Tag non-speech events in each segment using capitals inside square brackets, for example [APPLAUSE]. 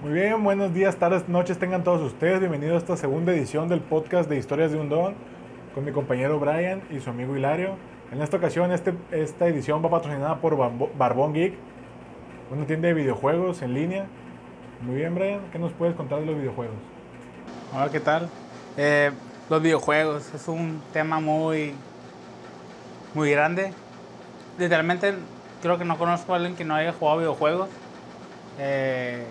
Muy bien, buenos días, tardes, noches tengan todos ustedes. Bienvenidos a esta segunda edición del podcast de Historias de un Don con mi compañero Brian y su amigo Hilario. En esta ocasión, este, esta edición va patrocinada por Barbón Geek, una tienda de videojuegos en línea. Muy bien, Brian, ¿qué nos puedes contar de los videojuegos? Hola, ¿qué tal? Eh, los videojuegos es un tema muy, muy grande. Literalmente creo que no conozco a alguien que no haya jugado videojuegos. Eh,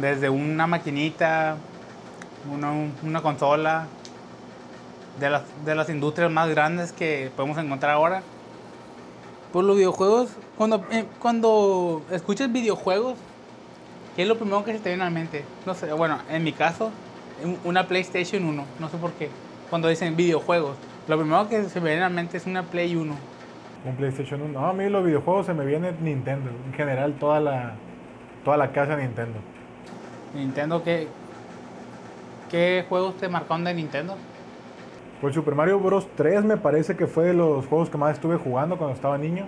desde una maquinita, una, una consola, de las, de las industrias más grandes que podemos encontrar ahora. Pues los videojuegos, cuando, eh, cuando escuchas videojuegos, ¿qué es lo primero que se te viene a la mente? No sé, bueno, en mi caso, un- una PlayStation 1, no sé por qué. Cuando dicen videojuegos, lo primero que se me viene a la mente es una Play 1. Un PlayStation 1. No, a mí los videojuegos se me viene Nintendo. En general, toda la, toda la casa Nintendo. Nintendo, ¿qué, ¿qué juegos te marcaron de Nintendo? Pues Super Mario Bros. 3 me parece que fue de los juegos que más estuve jugando cuando estaba niño.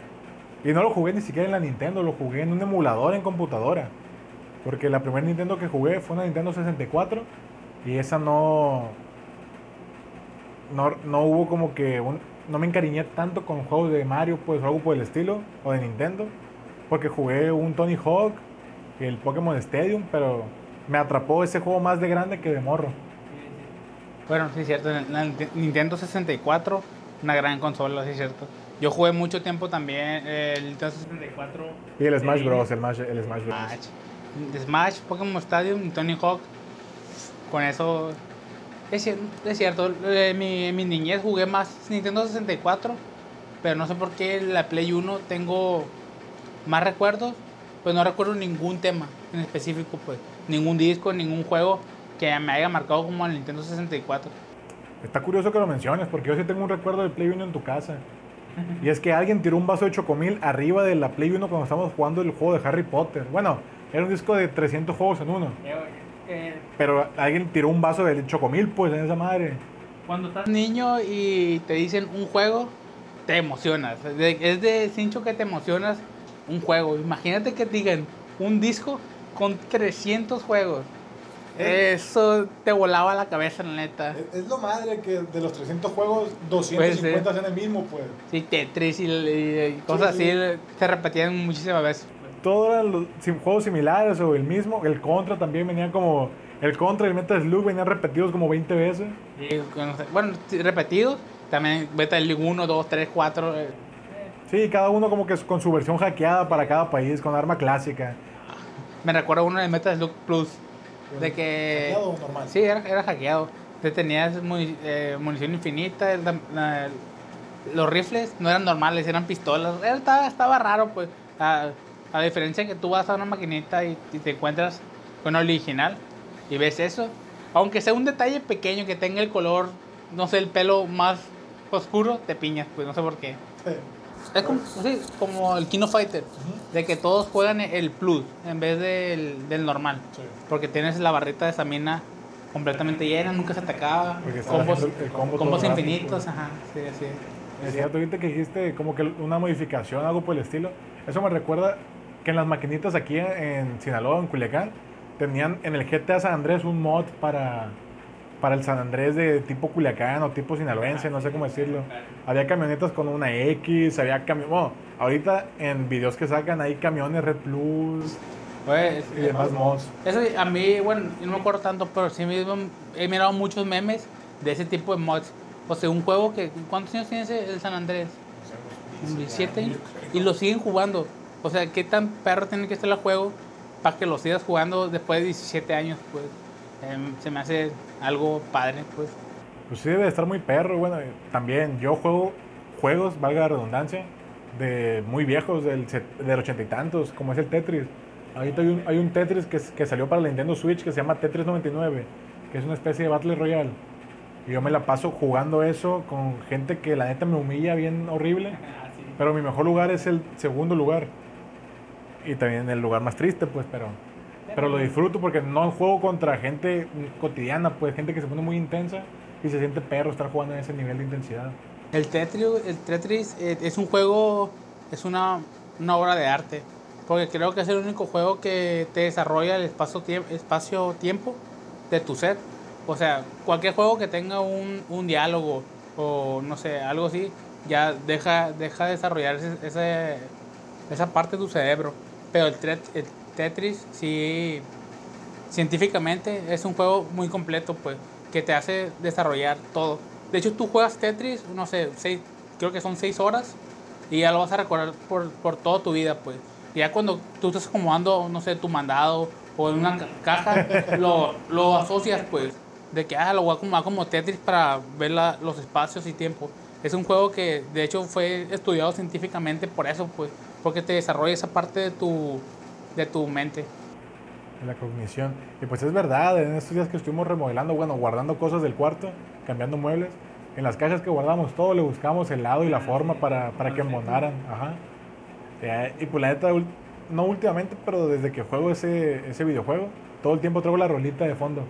Y no lo jugué ni siquiera en la Nintendo, lo jugué en un emulador en computadora. Porque la primera Nintendo que jugué fue una Nintendo 64 y esa no... No, no hubo como que... un- no me encariñé tanto con juegos de Mario, pues o algo por el estilo, o de Nintendo. Porque jugué un Tony Hawk el Pokémon Stadium, pero me atrapó ese juego más de grande que de morro. Bueno, sí es cierto, en Nint- Nintendo 64, una gran consola, sí es cierto. Yo jugué mucho tiempo también el Nintendo 64. Y el Smash Bros, el Smash, el Smash Bros. Smash. Smash, Pokémon Stadium Tony Hawk. Con eso. Es, es cierto, eh, mi, en mi niñez jugué más Nintendo 64. Pero no sé por qué la Play 1 tengo más recuerdos. Pues no recuerdo ningún tema en específico, pues. Ningún disco, ningún juego que me haya marcado como el Nintendo 64. Está curioso que lo menciones, porque yo sí tengo un recuerdo del Play 1 en tu casa. Y es que alguien tiró un vaso de chocomil arriba de la Play 1 cuando estábamos jugando el juego de Harry Potter. Bueno, era un disco de 300 juegos en uno. Pero alguien tiró un vaso de chocomil, pues, en esa madre. Cuando estás niño y te dicen un juego, te emocionas. Es de cincho que te emocionas un juego. Imagínate que te digan un disco con 300 juegos. Eso te volaba la cabeza, la neta. Es lo madre que de los 300 juegos, 250 son el mismo, pues. Sí, Tetris y, y cosas Sí, sí. así se repetían muchísimas veces. Todos eran los juegos similares o el mismo. El Contra también venía como. El Contra y el Metal Slug venían repetidos como 20 veces. Y, bueno, sí, repetidos. También Metal League 1, 2, 3, 4. eh, Sí, cada uno como que con su versión hackeada para cada país, con arma clásica. Me recuerdo uno de Metal Slug Plus. De que. ¿Hackeado o normal? Sí, era, era hackeado. Te tenías muni- eh, munición infinita. la- la- los rifles no eran normales, eran pistolas. Era- estaba, estaba raro, pues. A, a diferencia que tú vas a una maquinita y, y te encuentras con el original y ves eso. Aunque sea un detalle pequeño que tenga el color, no sé, el pelo más oscuro, te piñas, pues no sé por qué. [LAUGHS] Es como, sí, como el Kino Fighter, de que todos juegan el plus en vez del, del normal. Porque tienes la barrita de estamina completamente llena, nunca se te acaba. Combos, combo combos rápido, infinitos, ajá, sí, sí. Es cierto, ahorita que dijiste como que una modificación, algo por el estilo. Eso me recuerda que en las maquinitas aquí en Sinaloa, en Culiacán, tenían en el GTA San Andrés un mod para, para el San Andrés de tipo Culiacán o tipo sinaloense, no sé cómo decirlo. Había camionetas con una X, había camiones. Bueno, ahorita en videos que sacan hay camiones Red Plus Pues, y demás mods. eso a mí, bueno, no me acuerdo tanto, pero sí mismo he mirado muchos memes de ese tipo de mods. O sea, un juego que, ¿cuántos años tiene ese, el San Andrés? 17 años. Y lo siguen jugando. O sea, ¿qué tan perro tiene que estar el juego para que lo sigas jugando después de 17 años? Pues Em, se me hace algo padre, pues. Pues sí debe de estar muy perro. Bueno, también yo juego juegos, valga la redundancia, de muy viejos, del, del ochenta y tantos, como es el Tetris. Ahorita hay un, hay un Tetris que, que salió para la Nintendo Switch que se llama Tetris 99, que es una especie de Battle Royale. Y yo me la paso jugando eso con gente que la neta me humilla bien horrible. Pero mi mejor lugar es el segundo lugar. Y también el lugar más triste, pues, pero... Pero lo disfruto porque no juego contra gente cotidiana, pues, gente que se pone muy intensa y se siente perro estar jugando en ese nivel de intensidad. El Tetris, el Tetris eh, es un juego, es una, una obra de arte. Porque creo que es el único juego que te desarrolla el espacio-tiempo espacio -tiempo de tu set. O sea, cualquier juego que tenga un, un diálogo o no sé, algo así, ya deja, deja de desarrollar ese, esa parte de tu cerebro. Pero el, el Tetris sí, científicamente es un juego muy completo, pues, que te hace desarrollar todo. De hecho, tú juegas Tetris, no sé, seis, creo que son seis horas y ya lo vas a recordar por, por toda tu vida, pues. Ya cuando tú estás acomodando, no sé, tu mandado o en una caja, [LAUGHS] lo, lo asocias, pues, de que, ah, lo voy a acomodar como Tetris para ver la, los espacios y tiempo. Es un juego que, de hecho, fue estudiado científicamente por eso, pues, porque te desarrolla esa parte de tu, de tu mente. La cognición. Y pues es verdad, en estos días que estuvimos remodelando, bueno, guardando cosas del cuarto, cambiando muebles, en las cajas que guardamos todo le buscamos el lado y la forma para, para que embonaran. Ajá. Y pues la neta, no últimamente, pero desde que juego ese, ese videojuego, todo el tiempo traigo la rolita de fondo.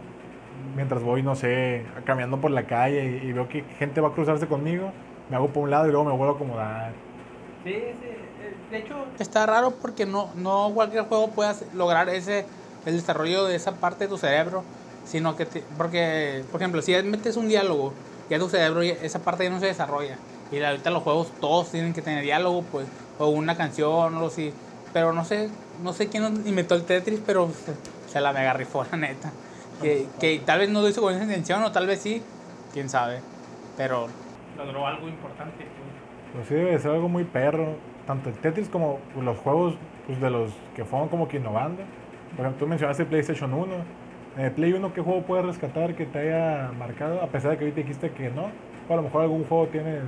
Mientras voy, no sé, caminando por la calle y, veo que gente va a cruzarse conmigo, me hago por un lado y luego me vuelvo a acomodar. Sí, sí. De hecho, está raro porque no, no cualquier juego puede lograr ese el desarrollo de esa parte de tu cerebro, sino que, porque, por ejemplo, si metes un diálogo, ya tu cerebro, esa parte ya no se desarrolla. Y ahorita los juegos todos tienen que tener diálogo, pues, o una canción, o así. Pero no sé, no sé quién inventó el Tetris, pero se, la mega rifó, la neta. Que, que, tal vez no lo hizo con esa intención, o tal vez sí, quién sabe. Pero logró algo importante. Pues sí, debe ser algo muy perro. Tanto el Tetris como los juegos pues, de los que fueron como que innovando. Por ejemplo, tú mencionaste PlayStation 1. Eh, Play 1, ¿qué juego puedes rescatar que te haya marcado? A pesar de que ahorita dijiste que no. O a lo mejor algún juego tienes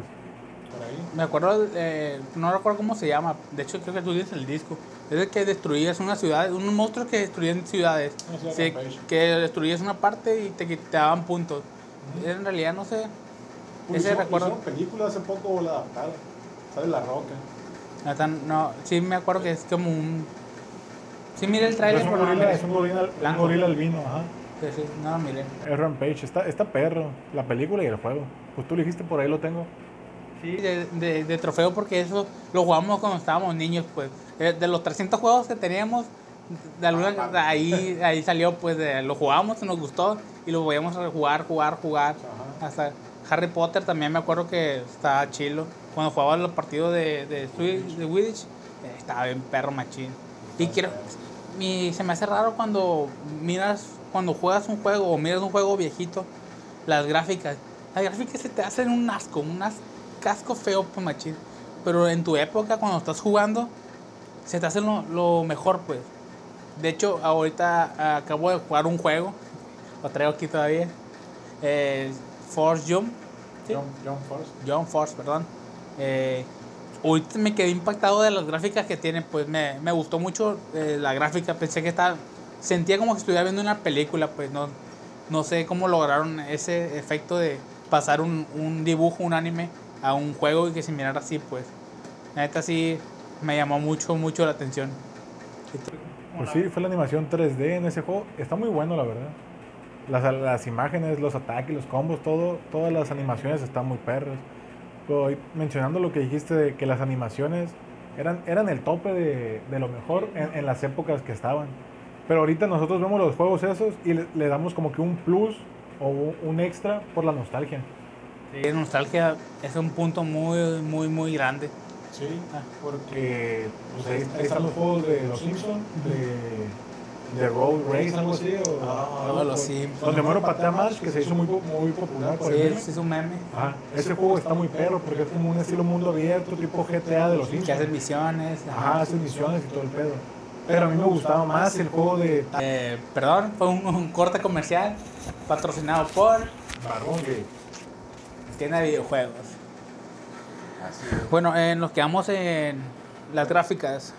por ahí. Me acuerdo, eh, no recuerdo cómo se llama. De hecho, creo que tú dices el disco. Es el que destruías una ciudad, un monstruo que destruían ciudades. Sí, que destruías una parte y te, quitaban puntos. En realidad, no sé. Pues ese recuerdo. película hace poco la adaptaron. Sale La Roca. No, sí me acuerdo que es como un Sí, mire el trailer. Es un gorila, es un gorila, un gorila albino, ajá. Sí, sí, no, mire. Es Rampage, está, está perro, la película y el juego. Pues tú lo dijiste, por ahí lo tengo. Sí, de, de, de trofeo porque eso lo jugamos cuando estábamos niños, pues. Eh, de los 300 juegos que teníamos, de alguna, ah, ahí, ahí salió, pues, de, lo jugamos, nos gustó y lo podíamos jugar, jugar, jugar. Hasta Harry Potter también me acuerdo que estaba chilo. Cuando jugaba los partidos de, de, de Widditch, eh, estaba bien perro machín. Y quiero, se me hace raro cuando miras, cuando juegas un juego o miras un juego viejito, las gráficas. Las gráficas se te hacen un asco, un casco feo, pues machín. Pero en tu época, cuando estás jugando, se te hace lo, mejor, pues. De hecho, ahorita acabo de jugar un juego, lo traigo aquí todavía. Eh, Force Jump. John, Force. John Force, perdón. Eh, Ahorita me quedé impactado de las gráficas que tiene, pues me, me gustó mucho eh, la gráfica, pensé que estaba, sentía como que estuviera viendo una película, pues no, no sé cómo lograron ese efecto de pasar un, un dibujo, un anime a un juego y que se mirara así, pues. La neta sí me llamó mucho, mucho la atención. Pues sí, fue la animación 3D en ese juego. Está muy bueno, la verdad. Las, las imágenes, los ataques, los combos, todo, todas las animaciones están muy perras mencionando lo que dijiste de que las animaciones eran, eran el tope de, de lo mejor en, las épocas que estaban. Pero ahorita nosotros vemos los juegos esos y le, damos como que un plus o un extra por la nostalgia. Sí, nostalgia es un punto muy, muy, muy grande. Sí, porque pues, ahí, están los juegos de Los Simpsons, de de Road Race, algo así. O, ah, lo sí. Donde Moro patea más, que se hizo muy, muy popular. Por sí, es un meme. Ajá. Ese juego está muy perro porque es como un estilo mundo abierto, tipo GTA de los Simpsons. Que hacen misiones. Ajá, hacen misiones y todo el pedo. Pero a mí me gustaba más el juego de. Eh, perdón, fue un, corte comercial patrocinado por. Barbón Tiene de videojuegos. Así es. Bueno, eh, nos quedamos en las gráficas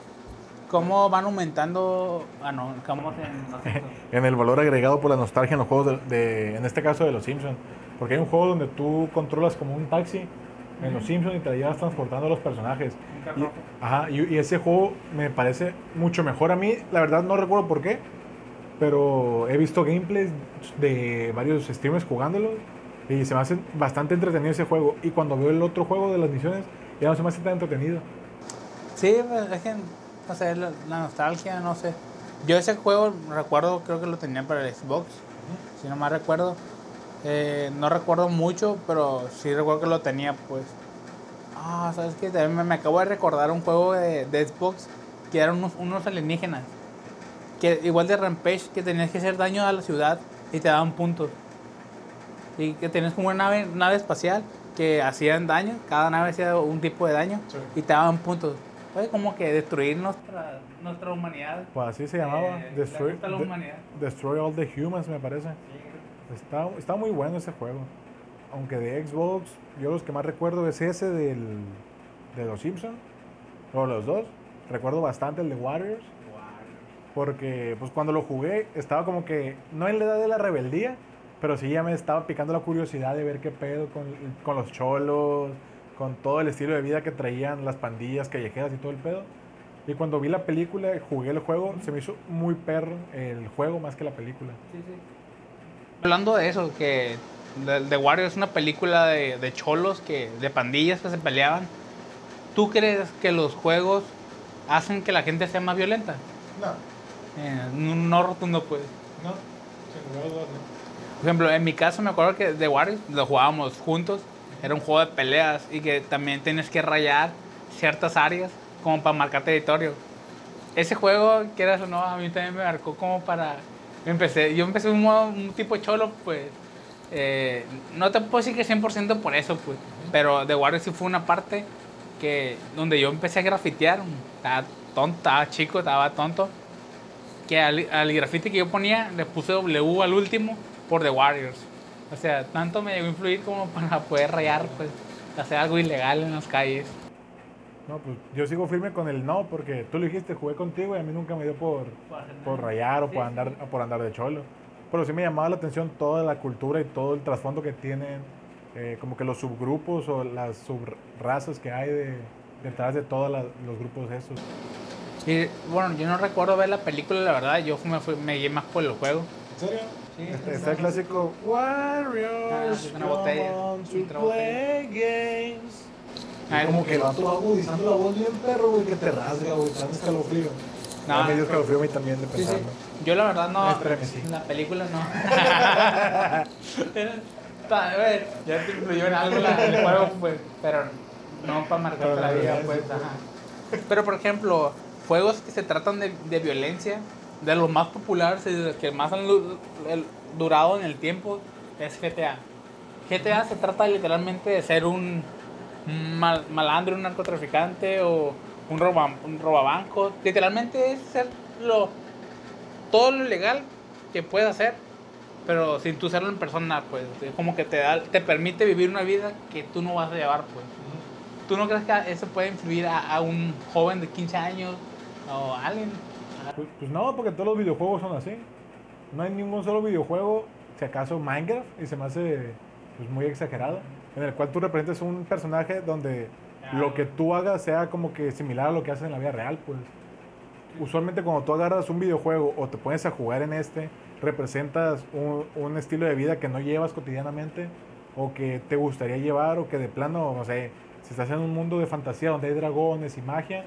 cómo van aumentando, ah, no, en, [LAUGHS] en el valor agregado por la nostalgia en los juegos de, en este caso de los Simpsons. Porque hay un juego donde tú controlas como un taxi en los Simpsons y te la llevas transportando a los personajes. Y, ajá, y, ese juego me parece mucho mejor a mí. La verdad no recuerdo por qué, pero he visto gameplays de varios streamers jugándolo y se me hace bastante entretenido ese juego. Y cuando veo el otro juego de las misiones, ya no se me hace tan entretenido. Sí, pues, es que no sé, la, la nostalgia, no sé. Yo ese juego, recuerdo, creo que lo tenía para el Xbox, si no mal recuerdo. Eh, no recuerdo mucho, pero sí recuerdo que lo tenía, pues. Ah, ¿sabes qué? También me, me acabo de recordar un juego de, de Xbox que eran unos, unos alienígenas. Que igual de Rampage, que tenías que hacer daño a la ciudad y te daban puntos. Y que tenías como una nave, nave espacial que hacían daño, cada nave hacía un tipo de daño Sí. y te daban puntos. Fue como que destruir nuestra, nuestra humanidad. Pues así se llamaba. Eh, Destroy, la de- humanidad. Destroy All the Humans, me parece. Está, está muy bueno ese juego. Aunque de Xbox, yo los que más recuerdo es ese del, de los Simpsons. O los dos. Recuerdo bastante el de Warriors. Porque pues cuando lo jugué estaba como que, no en la edad de la rebeldía, pero sí ya me estaba picando la curiosidad de ver qué pedo con, con los cholos, con todo el estilo de vida que traían las pandillas callejeras y todo el pedo. Y cuando vi la película y jugué el juego, se me hizo muy perro el juego más que la película. Hablando de eso, que de Warriors es una película de, de cholos, que, de pandillas que se peleaban. ¿Tú crees que los juegos hacen que la gente sea más violenta? No, Eh, no, no rotundo, pues. no. Por ejemplo, en mi caso me acuerdo que de Warriors lo jugábamos juntos. Era un juego de peleas y que también tienes que rayar ciertas áreas como para marcar territorio. Ese juego, quieras o no, a mí también me marcó como para... Empecé, yo empecé un, modo- un tipo cholo, pues... eh, no te puedo decir que 100% por eso, pues. Pero de Warriors sí fue una parte que donde yo empecé a grafitear. Estaba tonto, estaba chico, estaba tonto que al, al grafiti que yo ponía le puse W al último por The Warriors. O sea, tanto me llegó a influir como [LAUGHS] para poder rayar, pues, hacer algo ilegal en las calles. No, pues yo sigo firme con el no, porque tú lo dijiste, jugué contigo y a mí nunca me dio por, por rayar o por andar, o por andar de cholo. Pero sí me llamaba la atención toda la cultura y todo el trasfondo que tienen, eh, como que los subgrupos o las subrazas que hay de, detrás de todos los grupos esos. Y bueno, yo no recuerdo ver la película, la verdad, yo me, fui, me guié más por el juego. ¿En serio? Sí, Este, sí, está el sí. clásico Warriors, Ah, una botella, play games. Ah, como que el vato va agudizando la voz bien perro, güey, que te rasga, güey, te escalofrío. No. No. me dio escalofrío a mí también de Sí, sí. pensarlo. Yo la verdad no. Estremecí. La película no. [LAUGHS] Pa- a ver, ya te influyó en algo la- el juego, pues. Pero no para marcarte Pero la vida, pues. pues. Ajá. Pero por ejemplo, juegos que se tratan de, de violencia, de los más populares y de los que más han durado en el tiempo, es GTA. GTA se trata literalmente de ser un un mal- malandro, un narcotraficante o un, roba, un robabanco. Literalmente es ser lo, todo lo legal que puedes hacer, pero sin tú serlo en persona, pues. Es como que te, da, te permite vivir una vida que tú no vas a llevar, pues. ¿Tú no crees que eso puede influir a, a un joven de 15 años o a alguien? Pues, pues no, porque todos los videojuegos son así. No hay ningún solo videojuego, si acaso Minecraft, y se me hace pues, muy exagerado, en el cual tú representas un personaje donde lo que tú hagas sea como que similar a lo que haces en la vida real, pues. Usualmente cuando tú agarras un videojuego o te pones a jugar en este, representas un, un estilo de vida que no llevas cotidianamente o que te gustaría llevar o que de plano, no sé, si estás en un mundo de fantasía donde hay dragones y magia,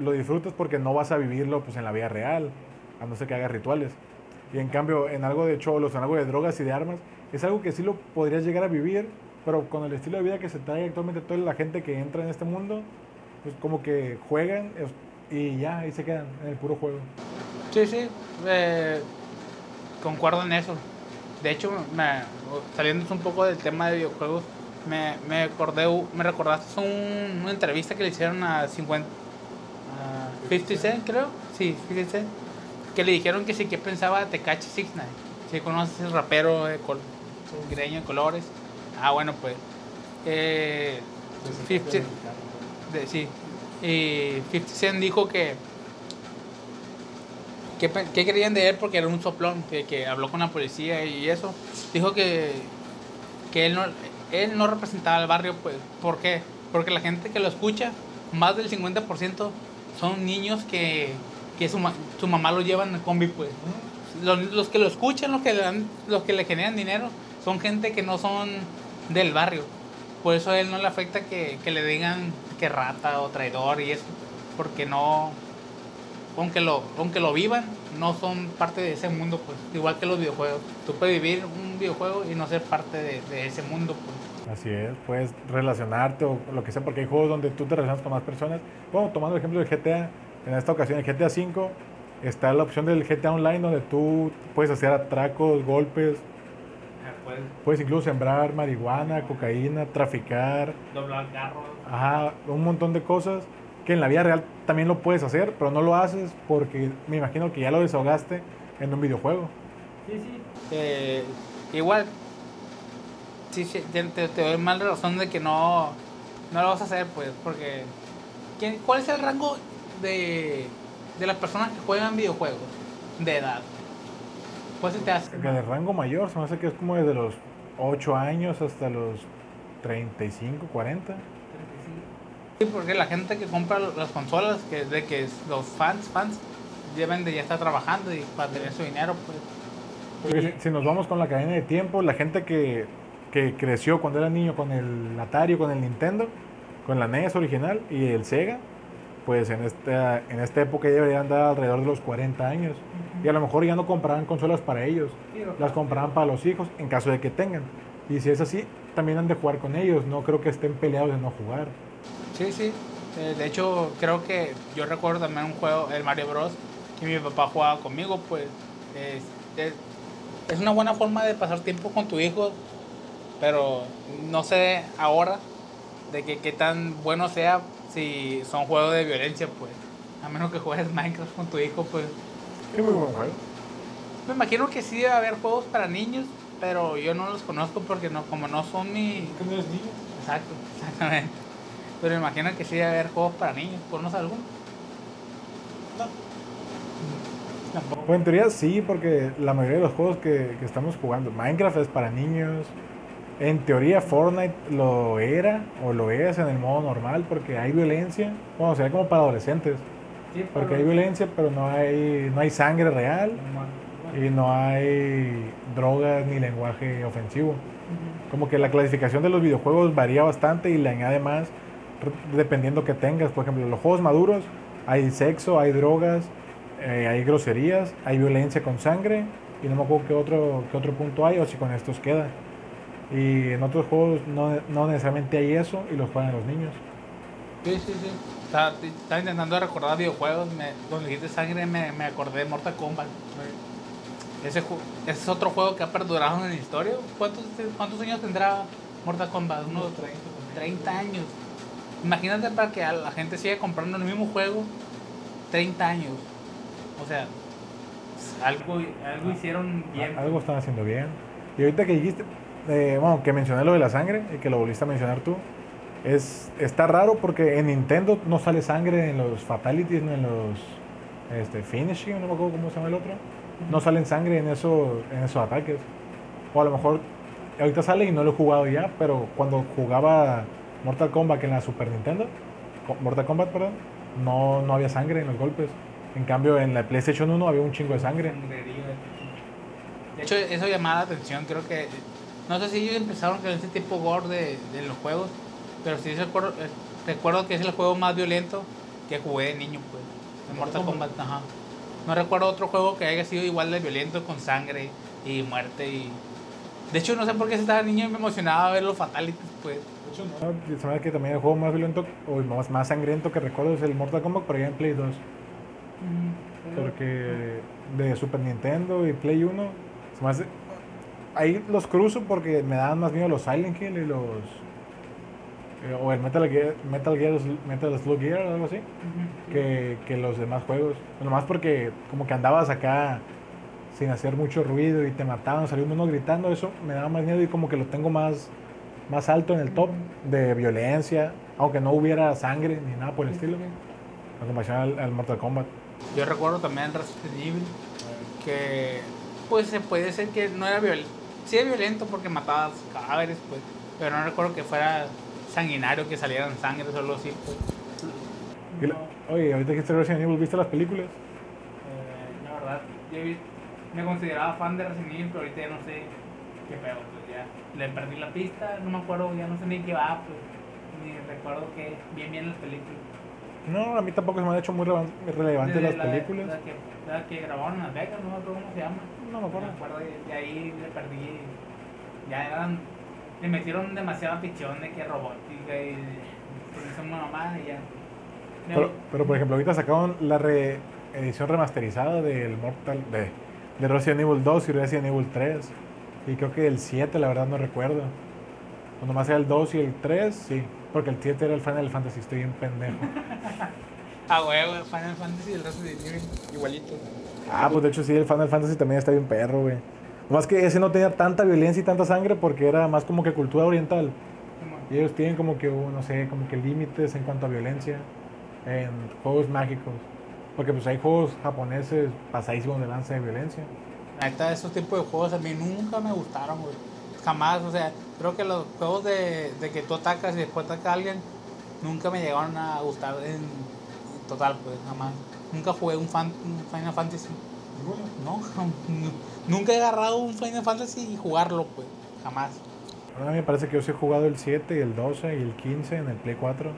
lo disfrutas porque no vas a vivirlo pues en la vida real, a no ser que hagas rituales. Y en cambio, en algo de cholos, en algo de drogas y de armas, es algo que sí lo podrías llegar a vivir, pero con el estilo de vida que se trae actualmente toda la gente que entra en este mundo, pues como que juegan y ya, ahí se quedan en el puro juego. Sí, sí, eh, concuerdo en eso. De hecho, me, saliendo un poco del tema de videojuegos, me, me acordé, me recordaste un- una entrevista que le hicieron a 50, a 50 Cent, creo. Sí, 50 Cent. Que le dijeron que sí, que pensaba de Tekashi 69. Si conoces el rapero de col, greño de colores. Ah, bueno, pues. Eh, 50, de- sí. Y 50 Cent dijo que ¿Qué, qué creían de él? Porque era un soplón, que, que habló con la policía y eso. Dijo que, que él, no, él no representaba al barrio, pues. ¿Por qué? Porque la gente que lo escucha, más del 50% son niños que, que su, su mamá lo llevan en combi, pues. Los, los que lo escuchan, los que, le los que le generan dinero, son gente que no son del barrio. Por eso a él no le afecta que, que le digan que rata o traidor y eso. Porque no, aunque lo, aunque lo vivan, no son parte de ese mundo, pues. Igual que los videojuegos. Tú puedes vivir un videojuego y no ser parte de, de ese mundo, pues. Así es, puedes relacionarte o lo que sea, porque hay juegos donde tú te relacionas con más personas. Bueno, tomando el ejemplo del GTA, en esta ocasión, el GTA V, está la opción del GTA Online donde tú puedes hacer atracos, golpes, Puedes puedes incluso sembrar marihuana, cocaína, traficar, doblar carros. ajá, un montón de cosas que en la vida real también lo puedes hacer, pero no lo haces porque me imagino que ya lo desahogaste en un videojuego. Sí, sí. Eh, igual, sí, sí, te, doy mal razón de que no, no lo vas a hacer, pues, porque... ¿quién- ¿Cuál es el rango de, de las personas que juegan videojuegos de edad? ¿Cuál se te hace? De rango mayor, se me hace que es como desde los 8 años hasta los 35, 40. Sí, porque la gente que compra las consolas, que de que los fans, fans, deben de ya estar trabajando y para tener su dinero, pues. Porque si, si nos vamos con la cadena de tiempo, la gente que, que creció cuando era niño con el Atari con el Nintendo, con la NES original y el Sega, pues en esta, en esta época ya deberían andar alrededor de los 40 años. Y a lo mejor ya no compraban consolas para ellos, las compraban para los hijos en caso de que tengan. Y si es así, también han de jugar con ellos, no creo que estén peleados de no jugar. Sí, sí. Eh, de hecho, creo que yo recuerdo también un juego, el Mario Bros, que mi papá jugaba conmigo, pues es, es, es una buena forma de pasar tiempo con tu hijo, pero no sé ahora de que qué tan bueno sea si son juegos de violencia, pues. A menos que juegues Minecraft con tu hijo, pues. Es muy buen juego. Me imagino que sí debe haber juegos para niños, pero yo no los conozco porque no, como no son mi... no eres niño? Exacto, exactamente. Pero me imagino que sí debe haber juegos para niños. ¿Conoces alguno? Tampoco. Pues en teoría sí, porque la mayoría de los juegos que, que estamos jugando, Minecraft es para niños. En teoría Fortnite lo era o lo es en el modo normal porque hay violencia. Bueno, sería como para adolescentes. Porque hay violencia, pero no hay, no hay sangre real y no hay drogas ni lenguaje ofensivo. Como que la clasificación de los videojuegos varía bastante y le añade más dependiendo que tengas. Por ejemplo, los juegos maduros hay sexo, hay drogas, eh, hay groserías, hay violencia con sangre y no me acuerdo qué otro, qué otro punto hay o si con estos queda. Y en otros juegos no, no necesariamente hay eso y los juegan los niños. Sí, sí, sí. Estaba, estaba intentando recordar videojuegos. Me, cuando dijiste sangre me, me acordé de Mortal Kombat. Ese, ese es otro juego que ha perdurado en la historia. ¿Cuántos, cuántos años tendrá Mortal Kombat? Unos 30 años. Imagínate para que la gente siga comprando el mismo juego 30 años. O sea, algo, algo hicieron bien. Algo están haciendo bien. Y ahorita que dijiste, eh, bueno, que mencioné lo de la sangre y que lo volviste a mencionar tú, es, está raro porque en Nintendo no sale sangre en los fatalities ni en los este, finishing, no me acuerdo cómo se llama el otro. No salen sangre en, eso, en esos ataques. O a lo mejor ahorita sale y no lo he jugado ya, pero cuando jugaba Mortal Kombat en la Super Nintendo, Mortal Kombat, perdón, no, no había sangre en los golpes. En cambio, en la PlayStation 1 había un chingo de sangre. De hecho, eso llamaba la atención. Creo que. No sé si ellos empezaron con ese tipo gore de, de los juegos, pero sí recuerdo, eh, recuerdo que es el juego más violento que jugué de niño, pues. En Mortal Kombat, ajá. No recuerdo otro juego que haya sido igual de violento con sangre y muerte y. De hecho, no sé por qué estaba niño y me emocionaba ver los fatalities, pues. Se me que también el juego más violento o más, más sangriento que recuerdo es el Mortal Kombat, pero ya en Play 2. Porque de Super Nintendo y Play 1, se me hace- ahí los cruzo porque me daban más miedo los Silent Hill y los. eh, o el Metal Gear, Metal Gear, Metal Slug Gear o algo así, que, que los demás juegos. Nomás porque como que andabas acá sin hacer mucho ruido y te mataban, salió uno gritando, eso me daba más miedo y como que lo tengo más, más alto en el top de violencia, aunque no hubiera sangre ni nada por el estilo, en comparación al, al Mortal Kombat. Yo recuerdo también Resident Evil, que pues se puede decir que no era violento. Sí era violento porque mataba cadáveres, pues, pero no recuerdo que fuera sanguinario, que salieran sangre o algo así, pues. Oye, ahorita que estás Resident Evil, ¿viste las películas? Eh, la verdad, yo me consideraba fan de Resident Evil, pero ahorita ya no sé qué pedo, pues ya le perdí la pista, no me acuerdo, ya no sé ni qué va, pues, ni recuerdo que bien bien las películas. No, a mí tampoco se me han hecho muy relevan- relevantes las la- películas. La que, la que grabaron en Las Vegas, no me acuerdo cómo se llama. No me acuerdo. Me acuerdo y de ahí le perdí. Ya eran. Le metieron demasiada ficción de que robótica y. Pues una mamada y ya. Pero, pero, por ejemplo, ahorita sacaron la reedición remasterizada del Mortal de, de Resident Evil 2 y Resident Evil 3. Y creo que el 7, la verdad no recuerdo. O nomás era el 2 y el 3, sí. Porque el 7 era el Final Fantasy, estoy bien pendejo. [LAUGHS] Ah, huevo, Final Fantasy y el Resident Evil igualito. Ah, pues de hecho sí, el Final Fantasy también está bien perro, güey. Más que ese no tenía tanta violencia y tanta sangre porque era más como que cultura oriental. Y ellos tienen como que, no sé, como que límites en cuanto a violencia en juegos mágicos. Porque pues hay juegos japoneses pasadísimos de lanza de violencia. Neta, esos tipos de juegos a mí nunca me gustaron, güey. Jamás, o sea, creo que los juegos de, de que tú atacas y después ataca a alguien, nunca me llegaron a gustar en total, pues, jamás. Nunca jugué un, fan, un Final Fantasy. No, nunca he agarrado un Final Fantasy y jugarlo, pues, jamás. A mí me parece que yo sí he jugado el 7 y el 12 y el 15 en el Play 4.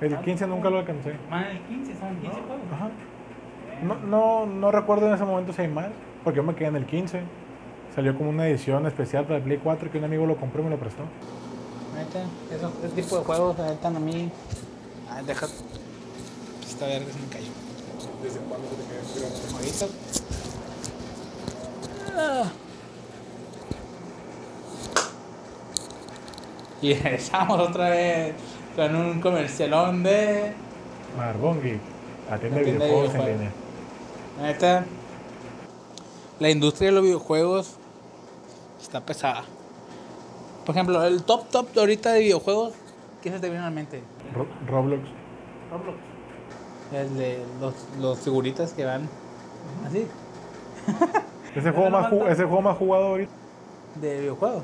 El 15 nunca lo alcancé. Man, el 15, son 15 juegos. Ajá. No, no, no recuerdo en ese momento si hay más, porque yo me quedé en el 15. Salió como una edición especial para el Play 4 que un amigo lo compró y me lo prestó. Neta, esos, ese tipo de juegos, neta, a mí. Ay, deja. Esta verga se me cayó. ¿Desde cuándo te Ahorita. Ah. Y regresamos otra vez con un comercialón de. Marbón Geek, la tienda La de tienda de videojuegos en línea. Neta, la industria de los videojuegos está pesada. Por ejemplo, el top top de ahorita de videojuegos, ¿qué se te viene a la mente? Ro- Roblox. Roblox. El de los, los figuritas que van así, Ese juego, [LAUGHS] más juego más jugado ahorita. de videojuegos.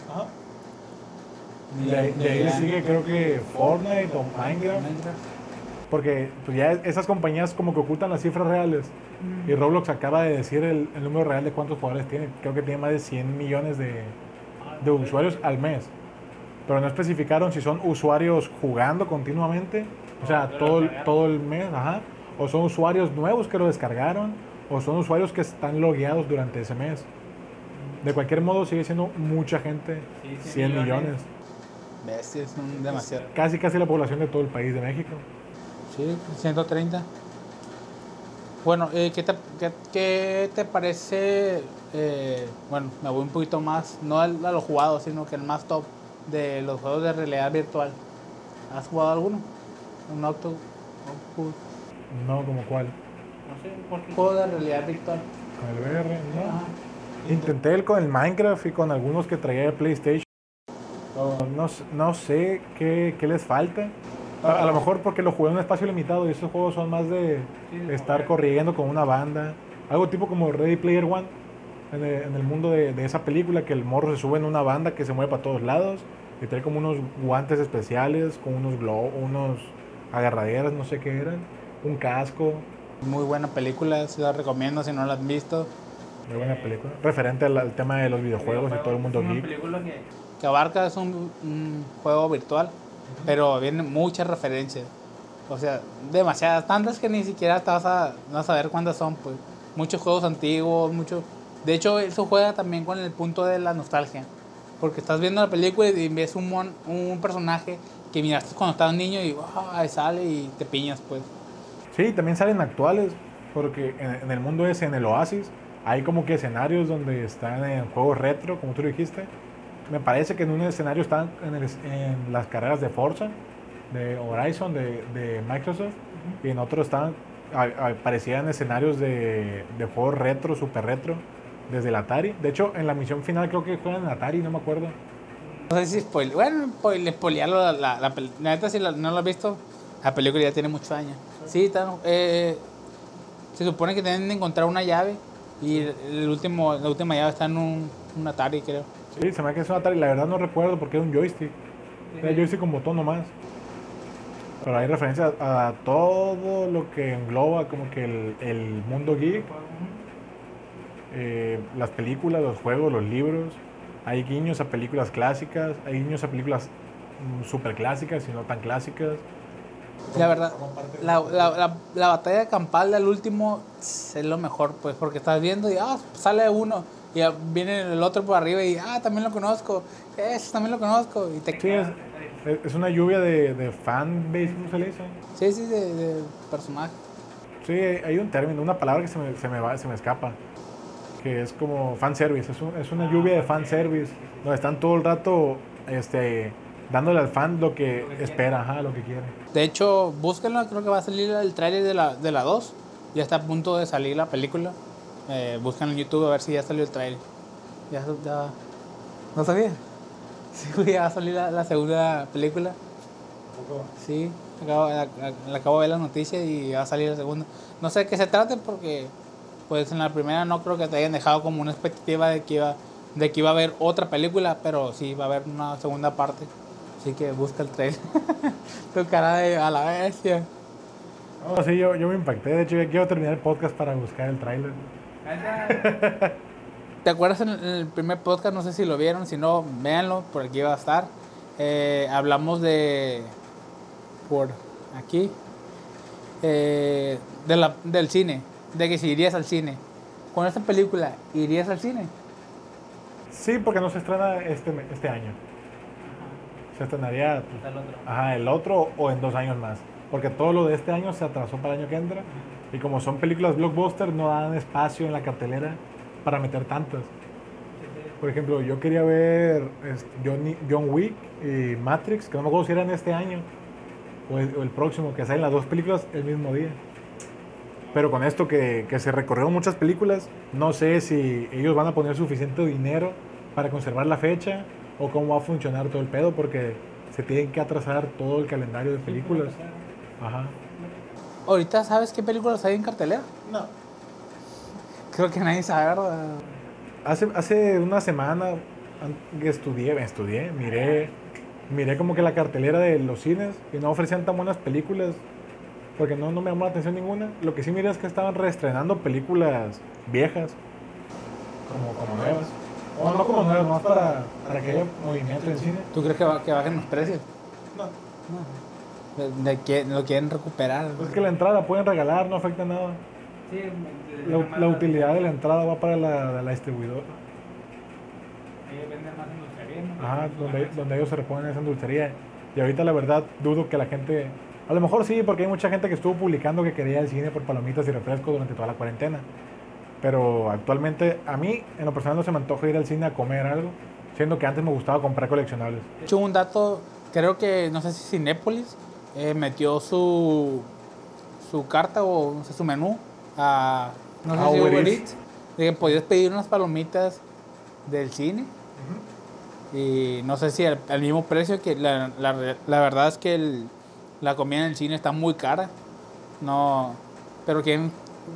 De, ahí- de ahí sigue creo que Fortnite o Minecraft. Porque pues ya esas compañías como que ocultan las cifras reales. Y Roblox acaba de decir el, el número real de cuántos jugadores tiene. Creo que tiene más de 100 millones de, de usuarios al mes. Pero no especificaron si son usuarios jugando continuamente, o sea, todo, el- todo el mes, ajá. O son usuarios nuevos que lo descargaron, o son usuarios que están logueados durante ese mes. De cualquier modo, sigue siendo mucha gente, Sí, 100 100 millones. millones. Bestias, son demasiado. Casi, casi la población de todo el país de México. Sí, 130. Bueno, eh, ¿qué, te, qué, qué te parece? eh, bueno, me voy un poquito más, no a los jugados, sino que el más top de los juegos de realidad virtual. ¿Has jugado alguno? ¿Un auto? Octo- No como cuál. No sé, ¿por qué? Juego de realidad virtual. Con el VR, no. Ajá. Intenté el con el Minecraft y con algunos que traía de PlayStation. No, s- no sé qué, qué les falta. A, a lo mejor porque lo jugué en un espacio limitado y esos juegos son más de estar corriendo con una banda. Algo tipo como Ready Player One. En el, en el mundo de, de esa película que el morro se sube en una banda que se mueve para todos lados y trae como unos guantes especiales con unos glow, unos agarraderas, no sé qué eran, un casco. Muy buena película, se la recomiendo si no la han visto. Muy buena película. Referente al, al tema de los videojuegos y todo el mundo Es una geek. película que, que abarca es un, un juego virtual, pero vienen muchas referencias. O sea, demasiadas, tantas que ni siquiera te vas a, vas a saber cuántas son, pues. Muchos juegos antiguos, muchos... De hecho, eso juega también con el punto de la nostalgia. Porque estás viendo la película y ves un, mon- un personaje que miraste cuando estabas niño y ahí sale y te piñas, pues. Sí, también salen actuales, porque en, en el mundo ese, en el Oasis, hay como que escenarios donde están en juegos retro, como tú lo dijiste. Me parece que en un escenario están en, el- en las carreras de Forza, de Horizon, de, de Microsoft, y en otro están, a- a- parecían escenarios de, de juegos retro, super retro, desde el Atari. De hecho, en la misión final creo que juegan en Atari, no me acuerdo. No sé si spoiler. Bueno, spoiler, spoilearlo la, la, la, la neta, si la- no lo has visto, la película ya tiene muchos años. Sí, está, eh, se supone que tienen que encontrar una llave y el, el último, la última llave está en un, un Atari, creo. Sí, se me hace que es un Atari, la verdad no recuerdo porque era un joystick. Era joystick con botón nomás. Pero hay referencias a todo lo que engloba como que el, el mundo geek, eh, las películas, los juegos, los libros. Hay guiños a películas clásicas, hay guiños a películas mm, super clásicas y no tan clásicas. La verdad, la, la, la, la batalla campal del último es lo mejor, pues, porque estás viendo y, ah, sale uno, y viene el otro por arriba y, ah, también lo conozco, ese también lo conozco, y te Sí, es, es una lluvia de, de fanbase, ¿cómo se le dice? Sí, sí, de, de personaje. Sí, hay un término, una palabra que se me, se me, va, se me escapa, que es como fanservice, es, un, es una lluvia de fanservice, donde están todo el rato este, dándole al fan lo que espera, ajá, lo que quiere. De hecho, búsquenlo, creo que va a salir el tráiler de la, de la 2, ya está a punto de salir la película. Eh, búsquenlo en YouTube a ver si ya salió el tráiler. Ya, ya... ¿No sabía? [LAUGHS] Sí, güey, ya va a salir la, la segunda película. Sí, acabo, la- la- la acabo de ver la noticia y va a salir la segunda. No sé de qué se trate porque, pues en la primera no creo que te hayan dejado como una expectativa de que iba, de que iba a haber otra película, pero sí va a haber una segunda parte. Así que busca el trailer. [LAUGHS] tu cara de a la bestia. No, sí, yo, yo me impacté, de hecho ya quiero terminar el podcast para buscar el tráiler. ¿Te acuerdas en el, el primer podcast? No sé si lo vieron, si no, véanlo, por aquí va a estar. Eh, hablamos de. por aquí. eh, de la, del cine, de que si irías al cine. Con esta película, ¿irías al cine? Sí, porque no se estrena este, este año. Se estrenaría pues, ajá, el otro o en dos años más. Porque todo lo de este año se atrasó para el año que entra. Y como son películas blockbuster, no dan espacio en la cartelera para meter tantas. Por ejemplo, yo quería ver este, Johnny- John Wick y Matrix, que no me acuerdo si eran este año o el, o el próximo, que salen las dos películas el mismo día. Pero con esto que, que se recorrieron muchas películas, no sé si ellos van a poner suficiente dinero para conservar la fecha o cómo va a funcionar todo el pedo, porque se tienen que atrasar todo el calendario de películas. Ajá. ¿Ahorita sabes qué películas hay en cartelera? No. Creo que nadie sabe, ¿verdad? Hace, hace una semana estudié, estudié, miré, miré como que la cartelera de los cines y no ofrecían tan buenas películas porque no, no me llamó la atención ninguna. Lo que sí miré es que estaban reestrenando películas viejas como, como nuevas. O no como nuevas, más para, para que haya movimiento en cine. ¿Tú crees que, va- que bajen los precios? No. De, de que lo quieren recuperar. Es que la entrada la pueden regalar, no afecta nada. La, la utilidad de la entrada va para la, la distribuidora. Ajá, donde, donde ellos se reponen esa dulcería. Y ahorita la verdad dudo que la gente... A lo mejor sí, porque hay mucha gente que estuvo publicando que quería el cine por palomitas y refrescos durante toda la cuarentena. Pero actualmente a mí, en lo personal, no se me antoja ir al cine a comer algo, siendo que antes me gustaba comprar coleccionables. De hecho, un dato, creo que, no sé si Cinépolis eh, metió su, su carta o no sé, su menú a, no sé si Uber Eats. De que podías pedir unas palomitas del cine y no sé si al, al mismo precio que la, la, la verdad es que el- la comida en el cine está muy cara, no, pero que,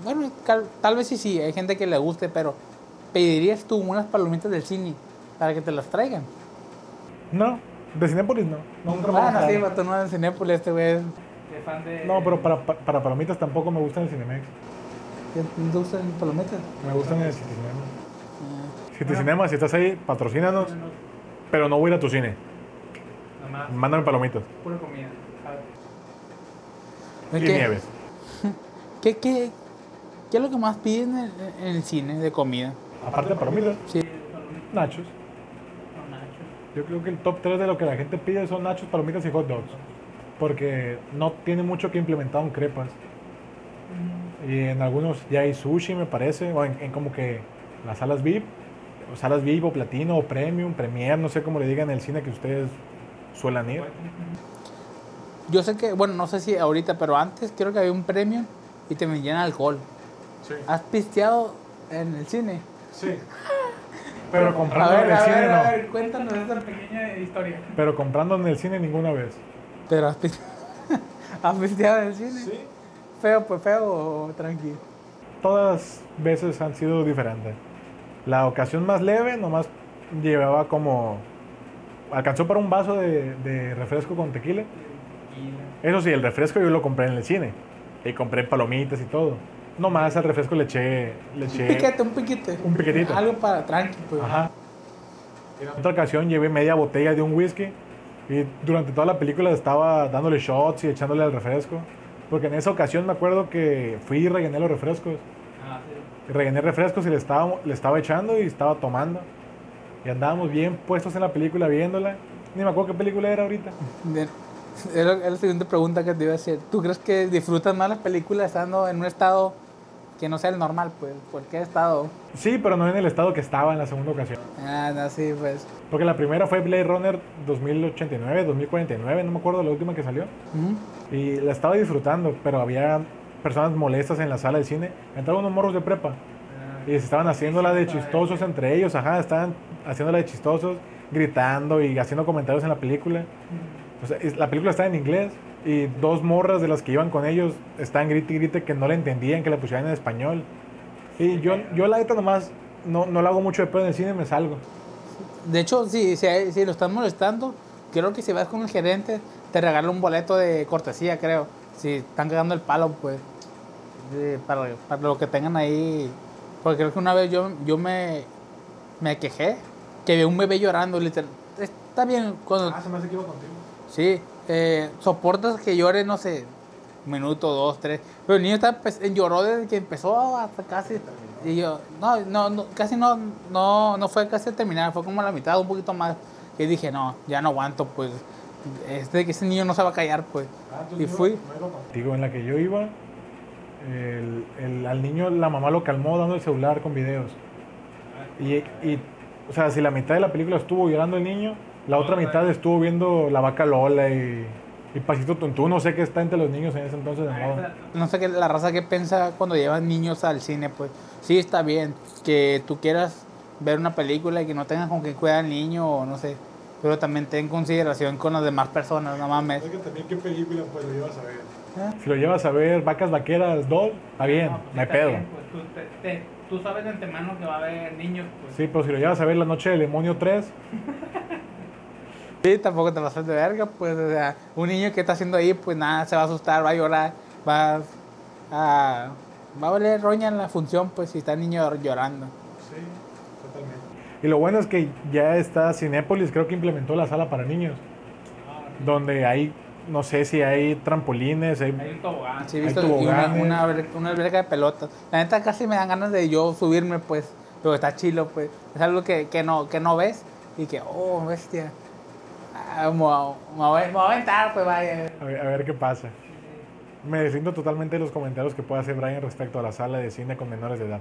bueno, tal vez sí, sí, hay gente que le guste, pero ¿pedirías tú unas palomitas del cine para que te las traigan? No, de Cinépolis no. Nunca me Ah, no, sí, vato, no en Cinépolis, este güey es es fan de... No, pero para, para, para palomitas tampoco me gustan el Cinemex. ¿Te te gustan palomitas? Me gustan el Citicinema. Citicinema, si estás ahí, patrocínanos. Pero no voy a ir a tu cine. Nomás, Mándame palomitas pura comida. y ¿Qué, nieves. [LAUGHS] ¿qué, qué, qué es lo que más piden en, en el cine de comida? Aparte de palomitas, Sí. nachos. Yo creo que el top 3 de lo que la gente pide son nachos, palomitas y hot dogs. Porque no tiene mucho que implementar en crepas. Y en algunos ya hay sushi, me parece. O en, en como que las salas VIP. O salas VIP o platino o premium, premier, no sé cómo le digan en el cine que ustedes suelen ir. Yo sé que, bueno, no sé si ahorita, pero antes creo que había un premio y te vendían alcohol. Sí. ¿Has pisteado en el cine? Sí. [LAUGHS] Pero comprando ver, en el a cine ver, no. a ver, cuéntanos esa pequeña historia. Pero comprando en el cine ninguna vez. Pero has pisteado, [LAUGHS] ¿Has pisteado en el cine? ¿Feo, pues feo o tranquilo? Todas veces han sido diferentes. La ocasión más leve nomás llevaba como... Alcanzó para un vaso de, de refresco con tequila. Eso sí, el refresco yo lo compré en el cine. Y compré palomitas y todo. Nomás al refresco le eché... Le Un eché piquete, un piquete. Un piquetito. Algo para tranqui, pues. Ajá. En otra ocasión llevé media botella de un whisky Y durante toda la película estaba dándole shots y echándole al refresco. Porque en esa ocasión me acuerdo que fui y rellené los refrescos. Ah, Y rellené refrescos y le estaba, le estaba echando y estaba tomando. Y andábamos bien puestos en la película viéndola. Ni me acuerdo qué película era ahorita. La, es la siguiente pregunta que te iba a hacer. ¿Tú crees que disfrutas más las películas estando en un estado que no sea el normal? Pues, ¿por qué estado? Sí, pero no en el estado que estaba en la segunda ocasión. Ah, no, sí, pues. Porque la primera fue Blade Runner 2089, 2049, no me acuerdo la última que salió. Y la estaba disfrutando, pero había personas molestas en la sala de cine. Entraron unos morros de prepa. Y se estaban haciéndola de chistosos entre ellos, ajá, estaban haciéndola de chistosos, gritando y haciendo comentarios en la película. O sea, la película está en inglés y dos morras de las que iban con ellos estaban grite y grite que no le entendían, que la pusieran en español. Y yo, yo la neta nomás no, no la hago mucho de pedo en el cine, me salgo. De hecho, si, si, si lo están molestando, creo que si vas con el gerente, te regala un boleto de cortesía, creo. Si están cagando el palo, pues. de- para, para lo que tengan ahí. Porque creo que una vez yo, yo me, me quejé que vi un bebé llorando, literal. Está bien cuando. se me hace que iba contigo. Sí, eh, soportas que llore, no sé, un minuto, dos, tres. Pero el niño está, empe- lloró desde que empezó hasta casi. Y yo, no, no, no, casi no, no, no fue casi terminar, fue como la mitad, un poquito más. Y dije, no, ya no aguanto, pues. Este, que ese niño no se va a callar, pues. y fui. Digo, en la que yo iba, el, el- al niño la mamá lo calmó dando el celular con videos. Y, y, o sea, si la mitad de la película estuvo llorando el niño, la otra mitad estuvo viendo la vaca Lola y, y Pasito Tuntú, no sé qué está entre los niños en ese entonces de moda. No sé qué la raza que piensa cuando llevan niños al cine, pues. Sí, está bien que tú quieras ver una película y que no tengas con qué cuidar al niño o no sé. Pero también ten consideración con las demás personas, no mames. que también qué película pues lo llevas a ver. ¿Eh? Si lo llevas a ver Vacas Vaqueras 2, está bien, no hay pedo. pues, tú, sabes de antemano que va a haber niños, pues. Sí, pero si lo llevas a ver La Noche del Demonio 3, [LAUGHS] Sí, tampoco te pasas de verga, pues, o sea, un niño que está haciendo ahí, pues nada, se va a asustar, va a llorar, va a, va a valer roña en la función, pues, si está el niño llorando. Sí, totalmente. Y lo bueno es que ya está Cinépolis, creo que implementó la sala para niños, donde hay, no sé si hay trampolines, hay... un tobogán. Sí, he Hay visto una, toboganes. una, una alberca de pelotas. La neta casi me dan ganas de yo subirme, pues, pero está chilo, pues. Es algo que, que, no, que no ves y que, oh, bestia. Ah, me, voy a- me voy me voy a aventar, pues, vaya. A ver, a ver qué pasa. Me deslindo totalmente de los comentarios que pueda hacer Brian respecto a la sala de cine con menores de edad.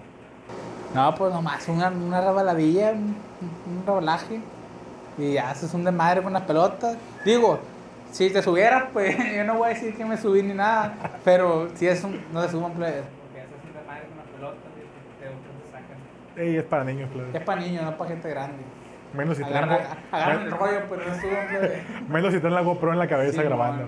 No, pues nomás una, una rebaladilla, un, un rebalaje. Y haces un desmadre con las pelotas. Digo, si te subieras, pues [LAUGHS] yo no voy a decir que me subí ni nada. Pero si es un, no te suban, pues. Porque haces un desmadre con las pelotas y te, te sacan. Ey, es para niños, claro. Es para niños, no para gente grande. Menos si traen pues pues. [LAUGHS] traen la GoPro en la cabeza Sí, grabando.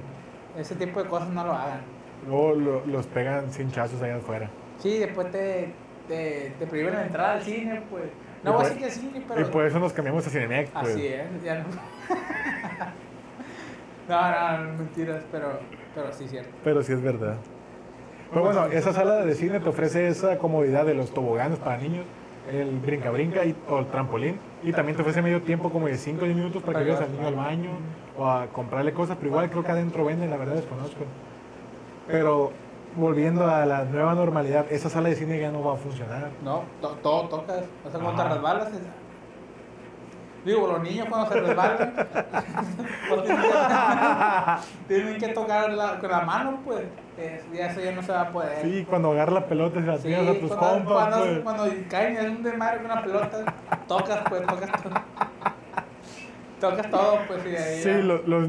Ese tipo de cosas no lo hagan. Luego lo- los pegan sin chazos allá afuera. Sí, después te, te, te prohíben la entrada al cine, pues. Y No voy a decir que cine, Y pero. por eso nos cambiamos a Cinemex, pues. Así es, ya no. [LAUGHS] no, no, no, mentiras, pero, pero sí, cierto. Pero sí es verdad. Pero bueno, esa sala de cine te ofrece esa comodidad de los toboganes para niños, el brinca-brinca y- o el trampolín. Y también te ofrece medio tiempo como de 5 o 10 minutos para que lleves al niño al baño o a comprarle cosas. Pero igual creo que adentro venden, la verdad desconozco. Pero volviendo a la nueva normalidad, esa sala de cine ya no va a funcionar. No, to- todo tocas. Cuando te Ajá. resbalas. es- Digo, los niños cuando se resbalan, [LAUGHS] pues tienen, que, tienen que tocar la- con la mano, pues. Es- ya eso ya no se va a poder. Sí, cuando agarras la pelota y se la Sí, tiras a tus cuando, compas, cuando, pues. cuando caen en un desmadre con una pelota, tocas, pues, tocas todo. Tocas todo, pues, y ahí Sí, ya. lo- los...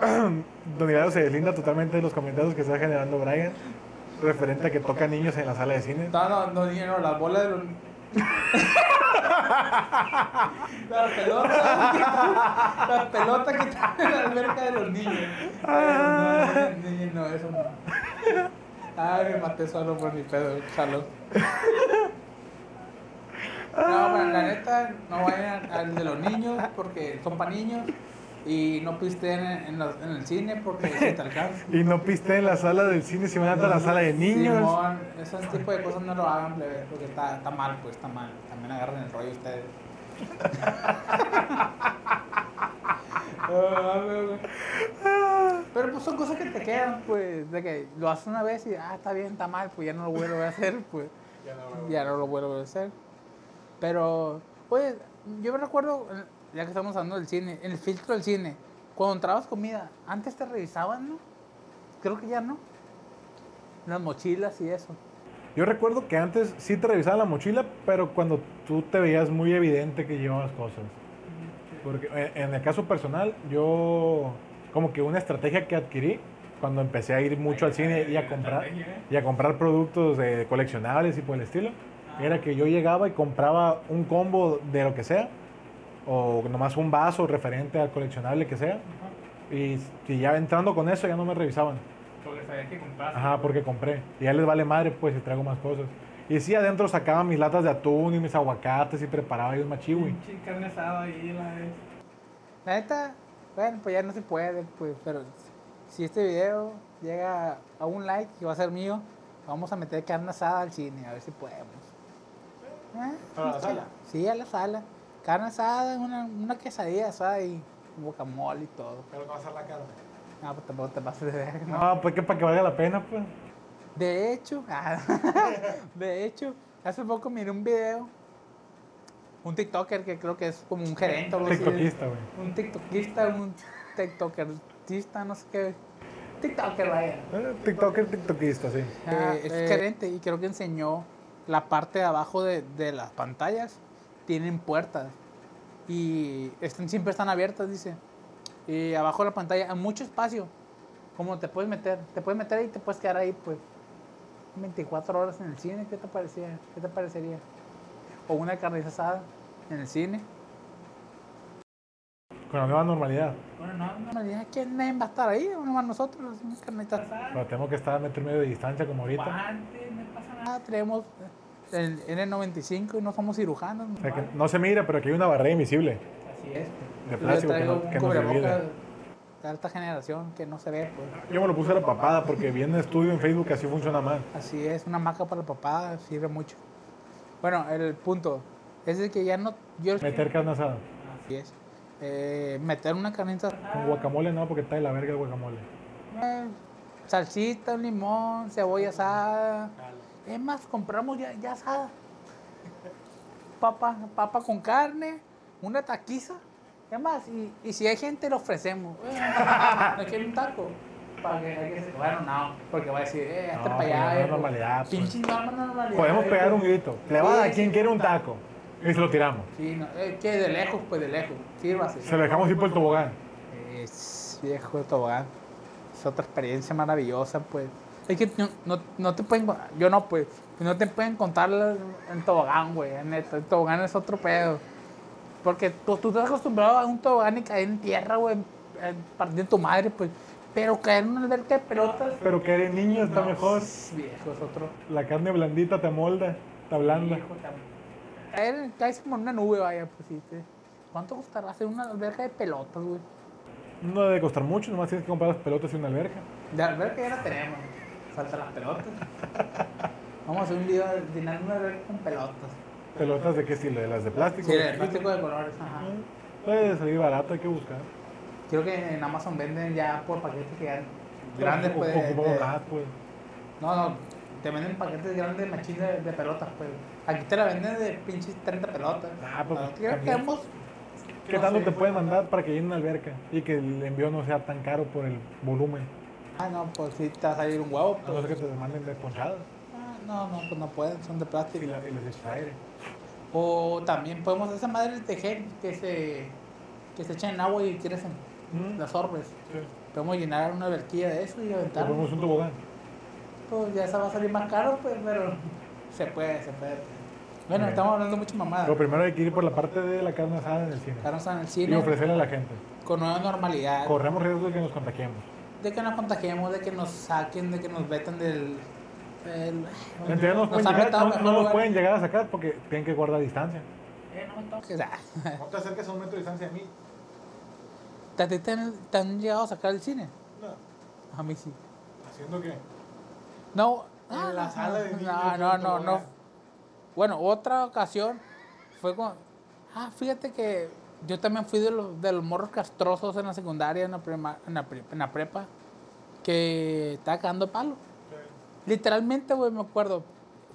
[CLEARS THROAT] Don se deslinda totalmente de los comentarios que está generando Brian referente a que toca niños en la sala de cine. No, no, no, no, las bolas de los. Las pelotas. las pelotas que están en la alberca de los niños. No, eso no. Ay, me maté solo por mi pedo, salud. No, pero la neta, no vayan al de los niños porque son para niños. Y no pisteen en, en los- en el cine porque se te alcanza. [LAUGHS] Y no piste en la sala del cine si van a la sala de niños. Simón, ese tipo de cosas no lo hagan, plebe, porque está, está mal, pues está mal. También agarren el rollo ustedes. [LAUGHS] Pero pues son cosas que te quedan, pues, de que lo haces una vez y, ah, está bien, está mal, pues ya no lo vuelvo a hacer, pues ya no lo vuelvo a hacer. Pero, oye, yo me recuerdo, ya que estamos hablando del cine, en el filtro del cine, cuando entrabas comida, antes te revisaban, ¿no? Creo que ya no. Las mochilas y eso. Yo recuerdo que antes sí te revisaban la mochila, pero cuando tú te veías muy evidente que llevabas cosas. Porque eh, en el caso personal, yo como que una estrategia que adquirí cuando empecé a ir mucho al cine y a comprar y a comprar productos de coleccionables y por el estilo, era que yo llegaba y compraba un combo de lo que sea o nomás un vaso referente al coleccionable que sea y, y ya entrando con eso ya no me revisaban. Porque sabías que compraste. Ajá, porque compré. Y ya les vale madre, pues, si traigo más cosas. Y sí, adentro sacaba mis latas de atún y mis aguacates y preparaba ahí un machiwi. Carne asada ahí la vez. La neta, bueno, pues ya no se puede, pues, pero si este video llega a un like que va a ser mío, vamos a meter carne asada al cine, a ver si podemos. ¿Eh? ¿Para la sala? Sí, a la sala. Carne asada, una, una quesadilla asada y guacamole y todo. Pero va a ser la carne. No, pues tampoco te pases de ver, ¿no? No, pues que para que valga la pena, pues. De hecho, [LAUGHS] ah, de hecho, hace poco miré un video, un TikToker que creo que es como un gerente o algo así. TikTokista, güey. Un TikTokista, un TikTokerista, no sé qué. TikToker, vaya. Eh, TikToker, TikTokista, sí. Eh, es gerente y creo que enseñó la parte de abajo de, de las pantallas. Tienen puertas y están, siempre están abiertas, dice. Y abajo de la pantalla hay mucho espacio. Como te puedes meter, te puedes meter ahí y te puedes quedar ahí, pues 24 horas en el cine, ¿qué te parecía? ¿Qué te parecería? O una carne asada en el cine. Con la nueva normalidad. Bueno, no, no, no, ¿quién va a estar ahí? Nosotros, una carnita asada. Pero tenemos que estar a metro y medio de distancia como ahorita. Guantes, no pasa nada. Tenemos el N95 y no somos cirujanos. O sea, que no se mira, pero aquí hay una barrera invisible. Así es. De Yo plástico que traigo no- un que no se cubrebocas olvida. de alta generación que no se ve, pues. Yo me lo puse a la papada porque vi en un estudio en Facebook que así funciona más. Así es, una maca para el papá sirve mucho. Bueno, el punto es de que ya no. Yo, Meter carne asada. Así es. Eh, meter una carnita. Con guacamole no, porque está de la verga el guacamole. eh, salsita, un limón, cebolla asada. Es más, compramos ya, ya asada. Papa, papa con carne, una taquiza. Es más, y, y si hay gente, le ofrecemos. ¿No [LAUGHS] quiere un taco? Para que, hay que se- bueno, no, porque va a decir, eh, este No, para allá. no es eh, normalidad, pues. Pinche norma, normalidad. Podemos eh, pegar pues. un grito. Le va a quien quiere un taco. Y se lo tiramos. Sí, no, eh, que de lejos, pues de lejos. Sírvase. Se lo dejamos ir por el tobogán. Es viejo de tobogán. Es otra experiencia maravillosa, pues. Es que no, no, no te pueden, yo no, pues, no te pueden contar el tobogán, güey, neta. El tobogán es otro pedo. Porque tú, tú estás acostumbrado a un tobogán y caer en tierra, güey, partiendo tu madre, pues. Pero caer en una alberca de pelotas. Pero que eres niño está no, mejor. Viejo, es otro. La carne blandita te molda. Está blanda. Viejo, Caer, caes como en una nube, vaya, pues sí. te- ¿Cuánto costará hacer una alberca de pelotas, güey? No debe costar mucho, nomás tienes que comprar las pelotas y una alberca. De alberca ya la tenemos. Faltan las pelotas. [LAUGHS] Vamos a hacer un video de una con pelotas. ¿Pelotas de qué estilo? ¿De las de plástico? Sí, de plástico de colores. Ajá. Puede salir barato, hay que buscar. Creo que en Amazon venden ya por paquetes que ya grandes, pues. ocupamos de- pues. no, no, te venden paquetes grandes machín de, de pelotas, pues. Aquí te la venden de pinches 30 pelotas. Ah, pues, creo que hemos. ¿Qué no tanto sé. te pueden mandar para que llene una alberca? Y que el envío no sea tan caro por el volumen. Ah, no, pues sí te va a salir un huevo. A no Pues. ser que te manden de ponchadas Ah, no, no, pues no pueden, son de y, plástico. la- y les echas aire. O también podemos hacer esa madre de gel que se, que se echan en agua y crecen. Mm. Las orbes. Sí. Podemos llenar una verquilla de eso y aventar. ponemos un tobogán. Pues ya esa va a salir más caro, pues, pero [LAUGHS] se puede, se puede. Bueno, Bien. estamos hablando mucho mamada. Pero primero hay que ir por la parte de la carne asada en el cine. Estamos en el Y cine ofrecerle a la gente. con nueva normalidad. Corremos riesgo de que nos contagiemos. De que nos contagiemos, de que nos saquen, de que nos vetan del. nos pueden llegar- vetado no, no nos pueden llegar a sacar porque tienen que guardar distancia. Eh, no me toques. Ah. No te acerques a un metro de distancia de mí. ¿Te, te, te han, te han llegado a sacar del cine? No. A mí sí. ¿Haciendo qué? No. En ah, la no, sala de no, niños, No, no, no, no. Bueno, otra ocasión fue con. Ah, fíjate que yo también fui de los, de los morros castrosos en la secundaria, en la, prima- en la, pre- en la prepa, que estaba cagando palo. Literalmente, güey, me acuerdo.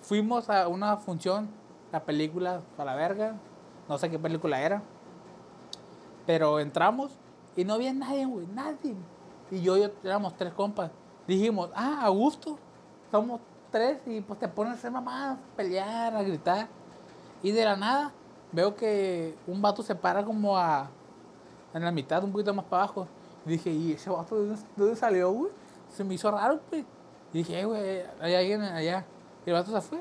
Fuimos a una función, la película para la verga. No sé qué película era. Pero entramos y no había nadie, güey, nadie. Y yo, yo éramos tres compas. Dijimos, ah, a gusto. Somos tres y pues te pones a hacer mamadas, a pelear, a gritar. Y de la nada veo que un vato se para como a en la mitad, un poquito más para abajo. Y dije, ¿y ese vato de dónde, de dónde salió, güey? Se me hizo raro, pues. Y dije, "Eh, güey, hay alguien allá. Y el vato se fue.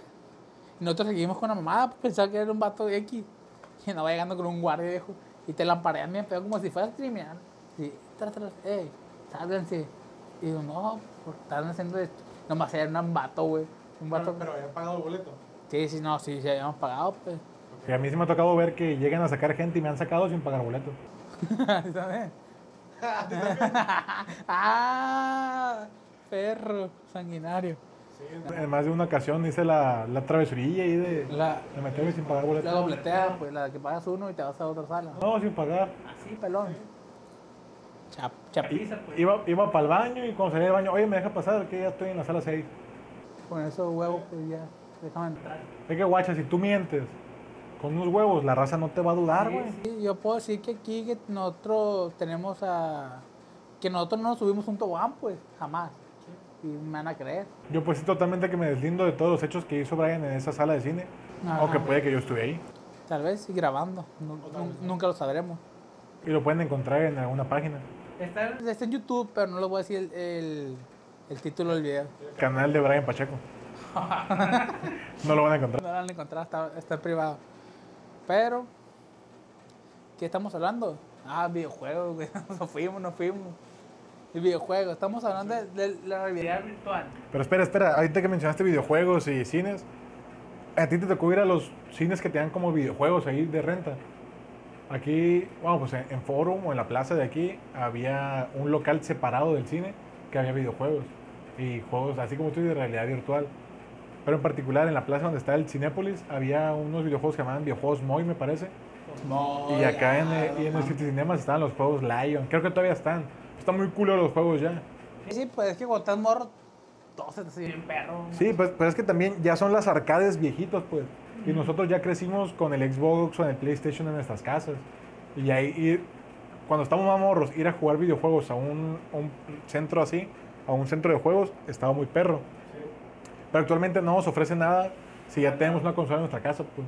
Y nosotros seguimos con la mamada, pues, pensaba que era un vato X. [LAUGHS] Y andaba llegando con un guardia viejo. Y te lamparean bien feo como si fueras criminal. Y tras, tras, ey, sálganse. Y digo, no, por están haciendo esto. Nomás era un vato, güey. Un vato. habían pagado el boleto. Sí, sí, no, sí, sí, habíamos pagado, pues. Y a mí sí me ha tocado ver que llegan a sacar gente y me han sacado sin pagar boleto. [LAUGHS] ¿Sabes? [LAUGHS] ah, perro, sanguinario. En más de una ocasión hice la, la travesurilla ahí de, La, de meterme sin pagar boleto. la dobletea, pues la que pagas uno y te vas a otra sala. No, sin pagar. Así, pelón. Chap, chapiza, pues. Iba, iba para el baño y cuando salía del baño, oye, me deja pasar, que ya estoy en la sala 6. Con esos huevos, pues ya, déjame entrar. Es que, guacha, si tú mientes con unos huevos, la raza no te va a dudar, güey. Sí, yo puedo decir que aquí que nosotros tenemos a... Que nosotros no nos subimos un tobogán, pues, jamás. Y me van a creer. Yo pues sí totalmente que me deslindo de todos los hechos que hizo Brian en esa sala de cine. Ajá. Aunque puede que yo estuve ahí. Tal vez y grabando. Nu- nu- nunca lo sabremos. Y lo pueden encontrar en alguna página. Está, está en YouTube, pero no les voy a decir el, el, el título del video. Canal de Brian Pacheco. [LAUGHS] no lo van a encontrar. No lo han encontrado, está, está privado. Pero, ¿qué estamos hablando? Ah, videojuegos, güey. [LAUGHS] Nos fuimos, nos fuimos. El videojuego, estamos hablando de, de la realidad virtual. Pero espera, espera, ahorita que mencionaste videojuegos y cines, ¿a ti te tocó ir a los cines que te dan como videojuegos ahí de renta? Aquí, bueno, pues en, en Forum o en la plaza de aquí había un local separado del cine que había videojuegos y juegos así como tú de realidad virtual. Pero en particular en la plaza donde está el Cinépolis había unos videojuegos que llamaban videojuegos Moy, me parece. Y acá en el, y en el City Cinemas estaban los juegos Lion. Creo que todavía están. Están muy culo los juegos ya. Sí, sí, pues es que cuando estás morro, todo se te hace bien perro. Sí, pues, pues es que también ya son las arcades viejitos, pues. Y nosotros ya crecimos con el Xbox o en el PlayStation en nuestras casas. Y ahí ir, cuando estamos más morros, ir a jugar videojuegos a un, a un centro así, a un centro de juegos, estaba muy perro. Pero actualmente no nos ofrece nada si ya tenemos una consola en nuestra casa, pues.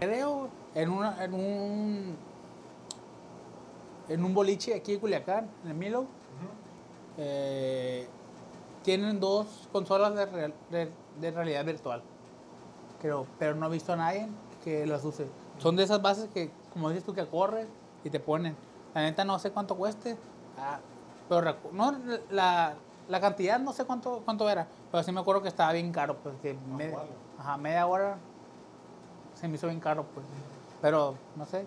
Creo en, una, en un en un boliche aquí en Culiacán, en el Milo, eh, tienen dos consolas de, real- de- de realidad virtual. Creo, pero no he visto a nadie que las use. Son de esas bases que, como dices tú, que corres y te ponen. La neta no sé cuánto cueste, ah, pero no, la, la cantidad no sé cuánto, cuánto era, pero sí me acuerdo que estaba bien caro, pues que media, ajá, media hora se me hizo bien caro, pues. Pero, no sé,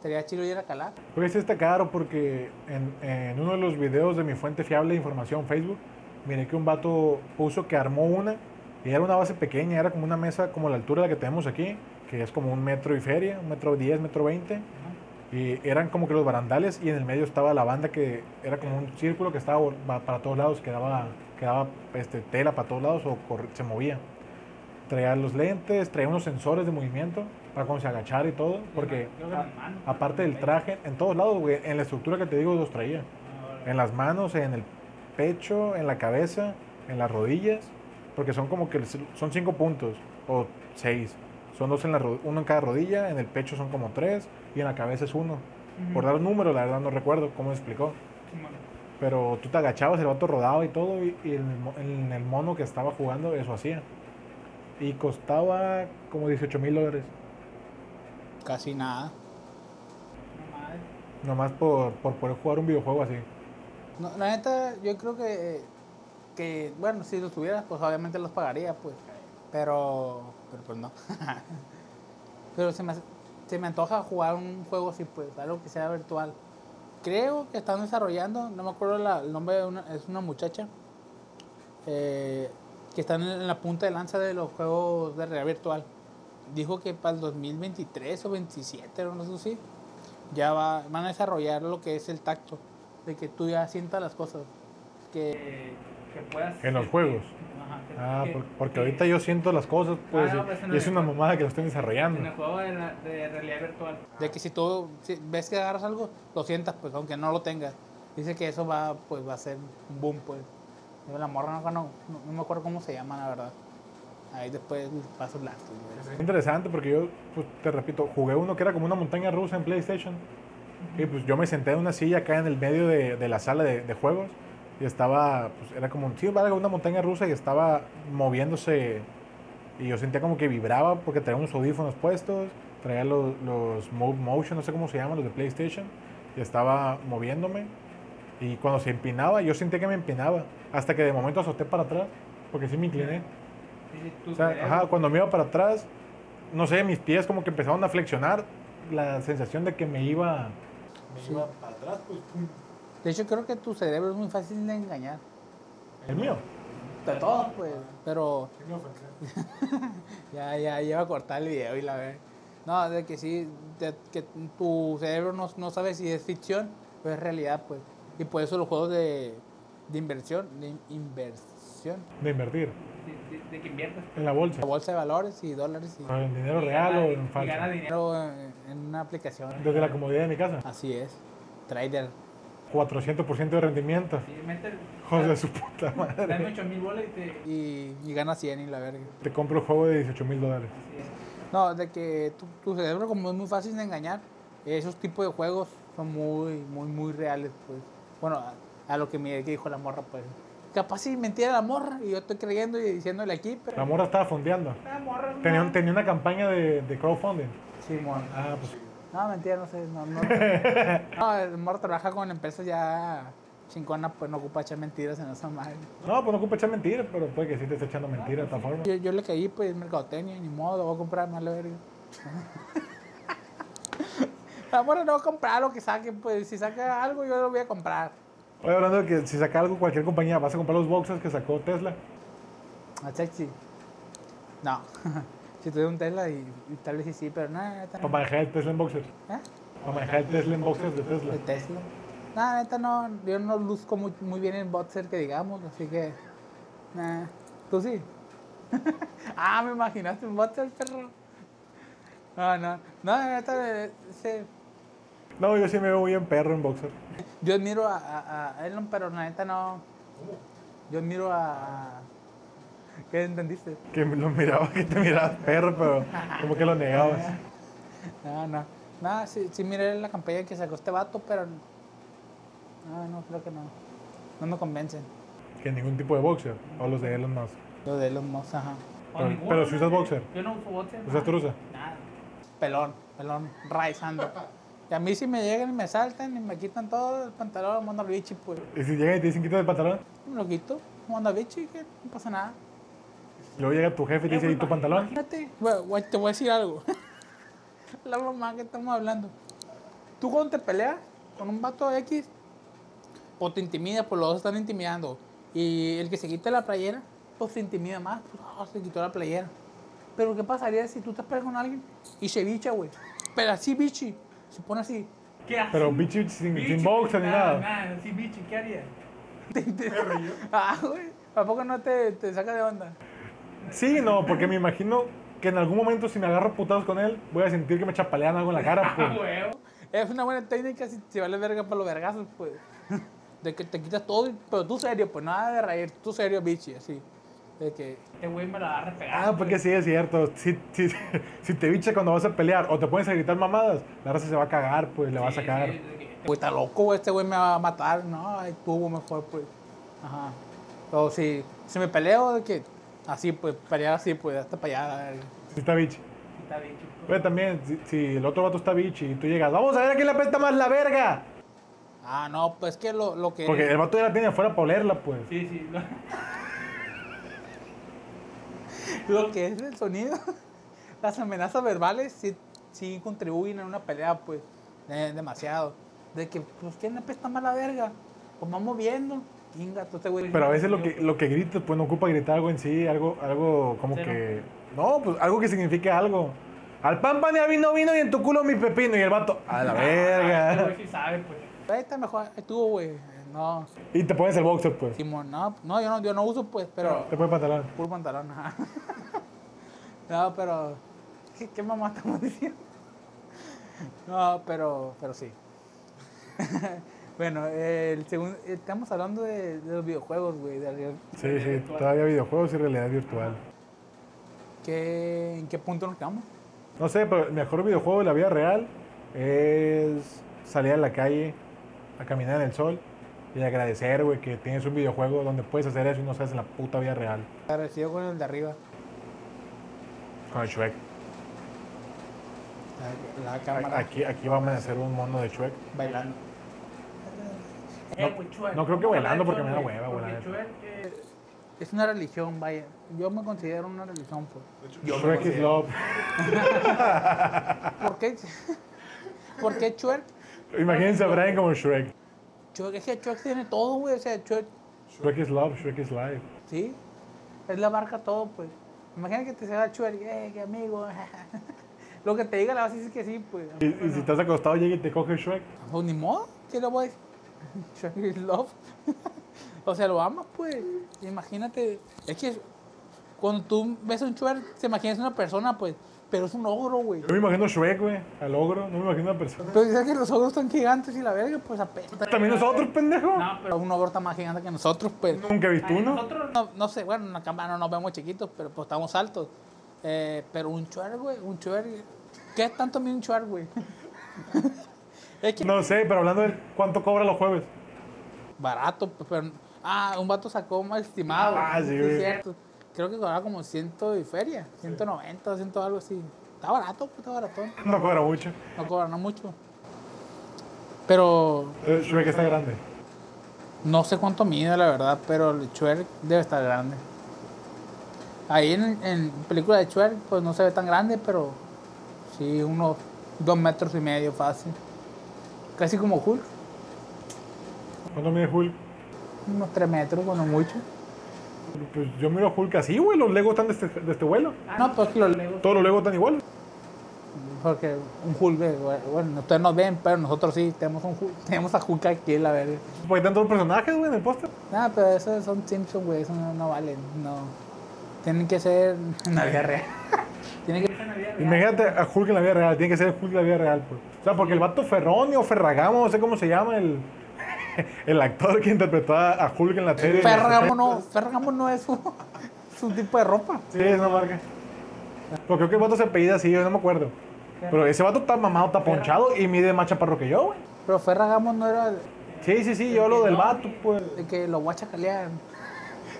sería chido ir a calar. Pues sí está caro porque en, en uno de los videos de mi fuente fiable de información, Facebook, miré que un vato puso que armó una y era una base pequeña, era como una mesa como la altura de la que tenemos aquí, que es como un metro y feria, un metro diez, metro veinte. Y eran como que los barandales y en el medio estaba la banda que era como un círculo que estaba para todos lados, que daba, que daba este, tela para todos lados o se movía. Traía los lentes, traía unos sensores de movimiento para cuando se agachara y todo, porque aparte del traje, en todos lados, güey, en la estructura que te digo los traía. En las manos, en el pecho, en la cabeza, en las rodillas, porque son como que son cinco puntos o seis. Son dos en la uno en cada rodilla, en el pecho son como tres y en la cabeza es uno. Por dar un número, la verdad no recuerdo cómo explicó. Pero tú te agachabas, el vato rodaba y todo, y, y el en el mono que estaba jugando eso hacía. Y costaba como 18 mil dólares. Casi nada. Nomás por, por poder jugar un videojuego así. No, la neta, yo creo que, que, bueno, si los tuvieras, pues obviamente los pagaría, pues. Pero, pero pues no. [LAUGHS] pero se me, se me antoja jugar un juego así, pues, algo que sea virtual. Creo que están desarrollando, no me acuerdo la- el nombre, de una, es una muchacha, eh, que está en la punta de lanza de los juegos de realidad virtual. Dijo que para el 2023 o 27, o no sé si, ya va, van a desarrollar lo que es el tacto, de que tú ya sientas las cosas, que, que puedas... En los juegos. Que- Ah, que- por- porque que- ahorita yo siento las cosas, pues, Ah, no, pues, y es una mamada que lo están desarrollando. En el juego de, la- de realidad virtual. De que si tú si ves que agarras algo, lo sientas, pues, aunque no lo tengas. Dice que eso va, pues, va a ser un boom, pues. La morra no, no, no- me acuerdo cómo se llama, la verdad. Ahí después paso güey. Es interesante porque yo, pues, te repito, jugué uno que era como una montaña rusa en PlayStation. Y pues yo me senté en una silla acá en el medio de, de la sala de, de juegos. Y estaba, pues era como, sí, vale, una montaña rusa y estaba moviéndose. Y yo sentía como que vibraba porque traía unos audífonos puestos, traía los, los Move Motion, no sé cómo se llaman, los de PlayStation. Y estaba moviéndome. Y cuando se empinaba, yo sentía que me empinaba. Hasta que de momento azoté para atrás, porque sí me incliné. O sea, ajá, cuando me iba para atrás, no sé, mis pies como que empezaron a flexionar. La sensación de que me iba, me Sí. iba para atrás, pues pum. De hecho, creo que tu cerebro es muy fácil de engañar. El mío. De todos, pues. Pero [LAUGHS] ya, ya, ya iba a cortar el video y la ve. No, de que sí, de que tu cerebro no, no sabe si es ficción o es realidad, pues. Y por eso los juegos de, de inversión, de inversión, De invertir de, que inviertes en la bolsa. la bolsa de valores y dólares y, ¿En dinero real o en falso? dinero en, en una aplicación. Desde la comodidad de mi casa. Así es. Trader. 400% de rendimiento. Sí, mete, Joder, su puta madre. 8 mil bolas y, te... y, y gana 100 y la verga. Te compro el juego de 18 mil dólares. No, de que tu, tu cerebro como es muy fácil de engañar, esos tipos de juegos son muy, muy, muy reales, pues. Bueno, a, a lo que me que dijo la morra, pues. Capaz si mentira la morra y yo estoy creyendo y diciéndole aquí, pero... La morra estaba fondeando. La morra. Tenía, un- tenía una campaña de, de crowdfunding. Sí, morra. Ah, pues. No, mentira, no sé, no, no. [LAUGHS] no, el morra trabaja con empresas ya chingona, pues no ocupa echar mentiras en esa madre. No, pues no ocupa echar mentiras, pero puede que sí te esté echando mentiras de esta forma. Yo, yo le caí, pues, mercadotecnia, ni modo, voy a comprar más la verga. [LAUGHS] La morra no va a comprar lo que saque, pues, si saca algo yo lo voy a comprar. Oye, hablando de que si saca algo cualquier compañía, vas a comprar los boxes que sacó Tesla. A sexy. No. [LAUGHS] si tuviera un Tesla y, y tal vez sí, sí, pero nada, neta. Para manejar el Tesla en boxers. ¿Eh? Para manejar el Tesla en boxers de Tesla. De Tesla. Nada, neta, no. Yo no luzco muy, muy bien en boxer, que digamos, así que. Nah. ¿Tú sí? [LAUGHS] ah, me imaginaste un boxer, perro. No, no. No, neta, eh, sí. No, yo sí me veo bien perro en boxer. Yo admiro a, a, a Elon, pero la neta no. Yo admiro a. [LAUGHS] ¿Qué entendiste? Que lo miraba, que te mirabas perro, pero como que lo negabas. No, no. No, sí, sí miré la campaña que sacó este vato, pero. No, no, creo que no. No me convencen. Que ningún tipo de boxer. O los de Elon Musk. Lo de Elon Musk, ajá. Pero, pero si usas boxer. Yo no uso boxer. ¿Usas trusa? Nada. Pelón, pelón, raizando. Y a mí si me llegan y me saltan y me quitan todo el pantalón, mando al bichi, pues. Y si llegan y te dicen quítate el pantalón, Me lo quito, mando al bichi, que no pasa nada. Luego llega tu jefe y te dice, ¿y tu pantalón? Imagínate, te voy a decir algo. [LAUGHS] La mamá que estamos hablando. Tú cuando te peleas con un vato X, o te intimida, pues los dos están intimidando. Y el que se quita la playera, pues se intimida más, pues ah, se quitó la playera. Pero ¿qué pasaría si tú te peleas con alguien y se bicha, güey? Pero así bichi, se pone así. ¿Qué haces? Pero bichi sin, sin boxer ni nada. Nada, así bichi, ¿qué harías? [LAUGHS] [LAUGHS] ah, güey, ¿a poco no te, te saca de onda? Sí, no, porque me imagino que en algún momento si me agarro putados con él, voy a sentir que me chapalean algo en la cara. [LAUGHS] Pues. huevo. Es una buena técnica si, si vale verga para los vergazos, pues. De que te quitas todo, pero tú serio, pues nada de reír, tú serio, bichi, así. De que. Este güey me la va a repegar. Ah, porque sí es cierto. Si, si, [LAUGHS] si te bicha cuando vas a pelear o te pones a gritar mamadas, la raza se va a cagar, pues le va a sacar. Güey, está loco, este güey me va a matar. No, ay, tuvo mejor, pues. Ajá. O si, si me peleo, de que. Así, pues, pelear así, pues, hasta para allá. Si está bichi. Está bichi. Pero también, si, si el otro vato está bichi y tú llegas, vamos a ver a quién le apesta más la verga. Ah, no, pues que lo, lo que. Porque el vato ya la tiene afuera para olerla, pues. Sí, sí. Lo, [LAUGHS] lo que es el sonido, [LAUGHS] las amenazas verbales sí, sí contribuyen en una pelea, pues, de- demasiado. De que, pues, ¿quién le apesta más la verga? Pues vamos viendo. Inga, tú te güey. Pero a veces lo que, lo que gritas, pues no ocupa gritar algo en sí, algo, algo como Sí, que. No, pues algo que signifique algo. Al pan pan y al vino vino y en tu culo mi pepino. Y el vato, a la verga. [LAUGHS] sí sabe, pues. Ahí está mejor, estuvo, güey. No, Y te pones el boxer, pues. Simón, no, no, yo no, yo no uso, pues, pero. Te pones pantalón. Puro pantalón, ajá. [LAUGHS] No, pero. ¿Qué, qué mamá estamos diciendo? [LAUGHS] No, pero, pero sí. Bueno, el segundo, estamos hablando de, de los videojuegos, güey. Sí, sí, todavía videojuegos y realidad virtual. ¿Qué, ¿En qué punto nos quedamos? No sé, pero el mejor videojuego de la vida real es salir a la calle a caminar en el sol y agradecer, güey, que tienes un videojuego donde puedes hacer eso y no seas en la puta vida real. Agradecido con el de arriba. Con el Shrek. La, cámara Aquí, aquí vamos a hacer un mono de Shrek. bailando. No- no creo que bailando porque me da hueva, güey, la neta. Es una religión, vaya. Yo me considero una religión, pues. Yo Shrek is love. [LAUGHS] ¿Por qué? [LAUGHS] ¿Por qué Chuerk? Imagínense a Brian como Shrek. Es que Chuerk tiene todo, güey. O sea, Chuerk, Shrek is love, Shrek is life. sí. Él abarca todo, pues. Imagina que te sea Chuerk, eh, qué amigo. [LAUGHS] Lo que te diga le vas a decir que sí, pues. Y, y si estás acostado, llega y te coge Shrek. Pues ni modo, ¿qué le voy a decir? [LAUGHS] Shrek is love. [LAUGHS] o sea, lo amas, pues. Imagínate. Es que cuando tú ves a un Chuerk, te imaginas una persona, pues. Pero es un ogro, güey. Yo me imagino Shrek, güey, al ogro. No me imagino una persona. Pero dices que los ogros están gigantes y la verga, pues apesta. También nosotros, pendejo. No, pero un ogro está más gigante que nosotros, pues. Nunca he visto uno. Nosotros no, no sé, bueno, en la cámara no nos vemos chiquitos, pero pues estamos altos. Eh, pero un chuer, güey, un chuer. ¿Qué tanto mide un chuer, güey? [LAUGHS] No sé, pero hablando de cuánto cobra los jueves. barato, pero. Ah, un vato sacó más estimado. Ah, sí, güey. cierto. Creo que cobraba como 100 y feria, 190, 100 algo así. Está barato, pues está barato. No cobra mucho. No cobran mucho. Pero Eh, Shrek está grande. No sé cuánto mide, la verdad, pero el Chuer debe estar grande. Ahí en, en película de Chuer, pues no se ve tan grande, pero sí, unos dos metros y medio fácil. Casi como Hulk, ¿Cuánto mide Hulk? unos tres metros, bueno, mucho. Pues yo miro a Hulk así, güey. Los Legos están de este, de este vuelo. No, pues que los Legos. Todos los Legos están iguales. Porque un Hulk, eh, bueno, ustedes no ven, pero nosotros sí, tenemos, un Hulk, [LAUGHS] tenemos a Hulk aquí, la verdad. Porque están todos los personajes, güey, en el póster. Nada, pero esos son Simpsons, güey, eso no, no valen, no. Tienen que ser [LAUGHS] en la vida real. Tienen que ser en la vida real. Imagínate a Hulk en la vida real. Tiene que ser Hulk en la vida real, pues. O sea, porque el vato Ferroni o Ferragamo, no sé cómo se llama, el, [LAUGHS] el actor que interpretó a Hulk en la serie. Ferragamo no, Ferragamo no es su, [LAUGHS] su tipo de ropa. Sí, es una marca. Pero creo que el vato se apellida así, yo no me acuerdo. Pero ese vato está mamado, está ponchado y mide más chaparro que yo, güey. Pero Ferragamo no era el, Sí, sí, sí, yo hablo del vato, pues. el que lo guachacalean. [LAUGHS]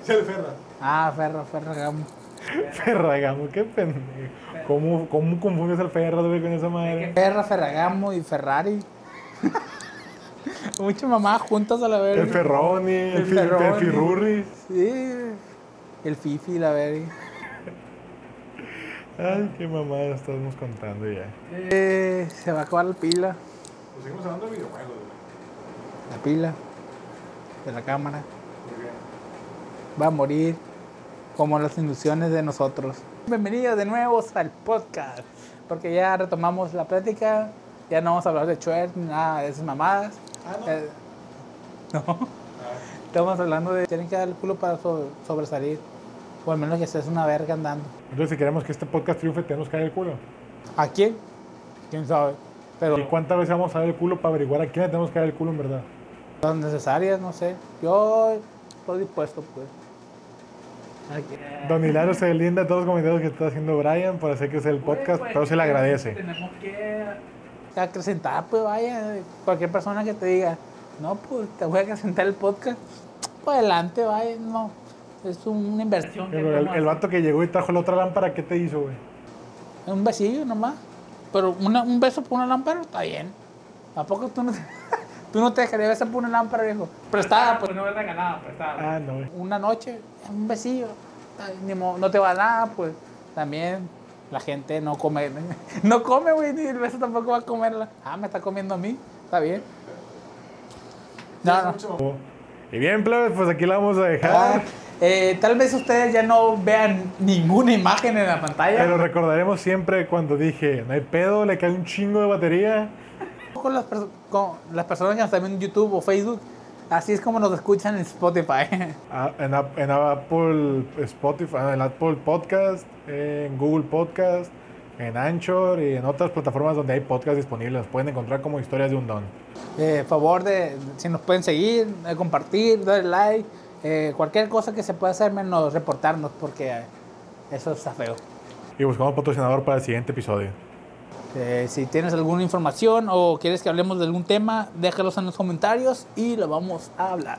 Sí, el Ferra. Ah, Ferro, Ferragamo. [LAUGHS] Ferragamo, qué pendejo. ¿Cómo, ¿Cómo confundes al Ferra, güey, con esa madre? Ferra, Ferragamo y Ferrari. [LAUGHS] Muchas mamás juntas a la verga. El Ferroni, el, El Fi- el Ferroni. Firurri. Sí. El Fifi, la verga. Ay, qué mamada estamos contando ya. Eh, se va a acabar la pila. Pues seguimos hablando de videojuegos, La pila de la cámara. Va a morir como las ilusiones de nosotros. Bienvenidos de nuevo al podcast. Porque ya retomamos la plática. Ya no vamos a hablar de Chuer ni nada de esas mamadas. Eh, no. Estamos hablando de tienen que dar el culo para so- sobresalir. O al menos que seas una verga andando. Entonces, si queremos que este podcast triunfe, tenemos que dar el culo. ¿A quién? ¿Quién sabe? Pero ¿Y cuántas veces vamos a dar el culo para averiguar a quién le tenemos que dar el culo en verdad? son necesarias, no sé. Yo estoy dispuesto, pues. Don Hilario se linda todos los comentarios que está haciendo Brian por hacer que sea el podcast, pero se le agradece. Tenemos que acrecentar, pues vaya, cualquier persona que te diga, no, pues te voy a acrecentar el podcast, pues adelante, vaya, no. Es una inversión. Pero el, el vato que llegó y trajo la otra lámpara, ¿qué te hizo, güey? Un besillo nomás. Pero una- un beso por una lámpara está bien. ¿A poco tú no te, tú no te dejarías besar por una lámpara, viejo? Prestada, pues no es regalada, prestada. Ah, no, una noche, un besillo, ay, ni mo- no te va a nada, pues también la gente no come, [LAUGHS] no come, güey, ni el beso tampoco va a comerla. Ah, me está comiendo a mí, está bien. No, no. Y bien, plebes, pues aquí la vamos a dejar. Ah, Eh, tal vez ustedes ya no vean ninguna imagen en la pantalla. Pero recordaremos siempre cuando dije, no hay pedo, le cae un chingo de batería. con las, perso- con las personas que nos están viendo en YouTube o Facebook, así es como nos escuchan en Spotify. [LAUGHS] Ah, En, Ap- en Apple Spotify, en Apple Podcast, en Google Podcast, en Anchor y en otras plataformas donde hay podcast disponibles. Los pueden encontrar como historias de un don. Eh, favor de, si nos pueden seguir, eh, compartir, darle like, eh, cualquier cosa que se pueda hacer menos reportarnos porque eso está feo. Y buscamos patrocinador para el siguiente episodio. Eh, si tienes alguna información o quieres que hablemos de algún tema, déjalos en los comentarios y lo vamos a hablar.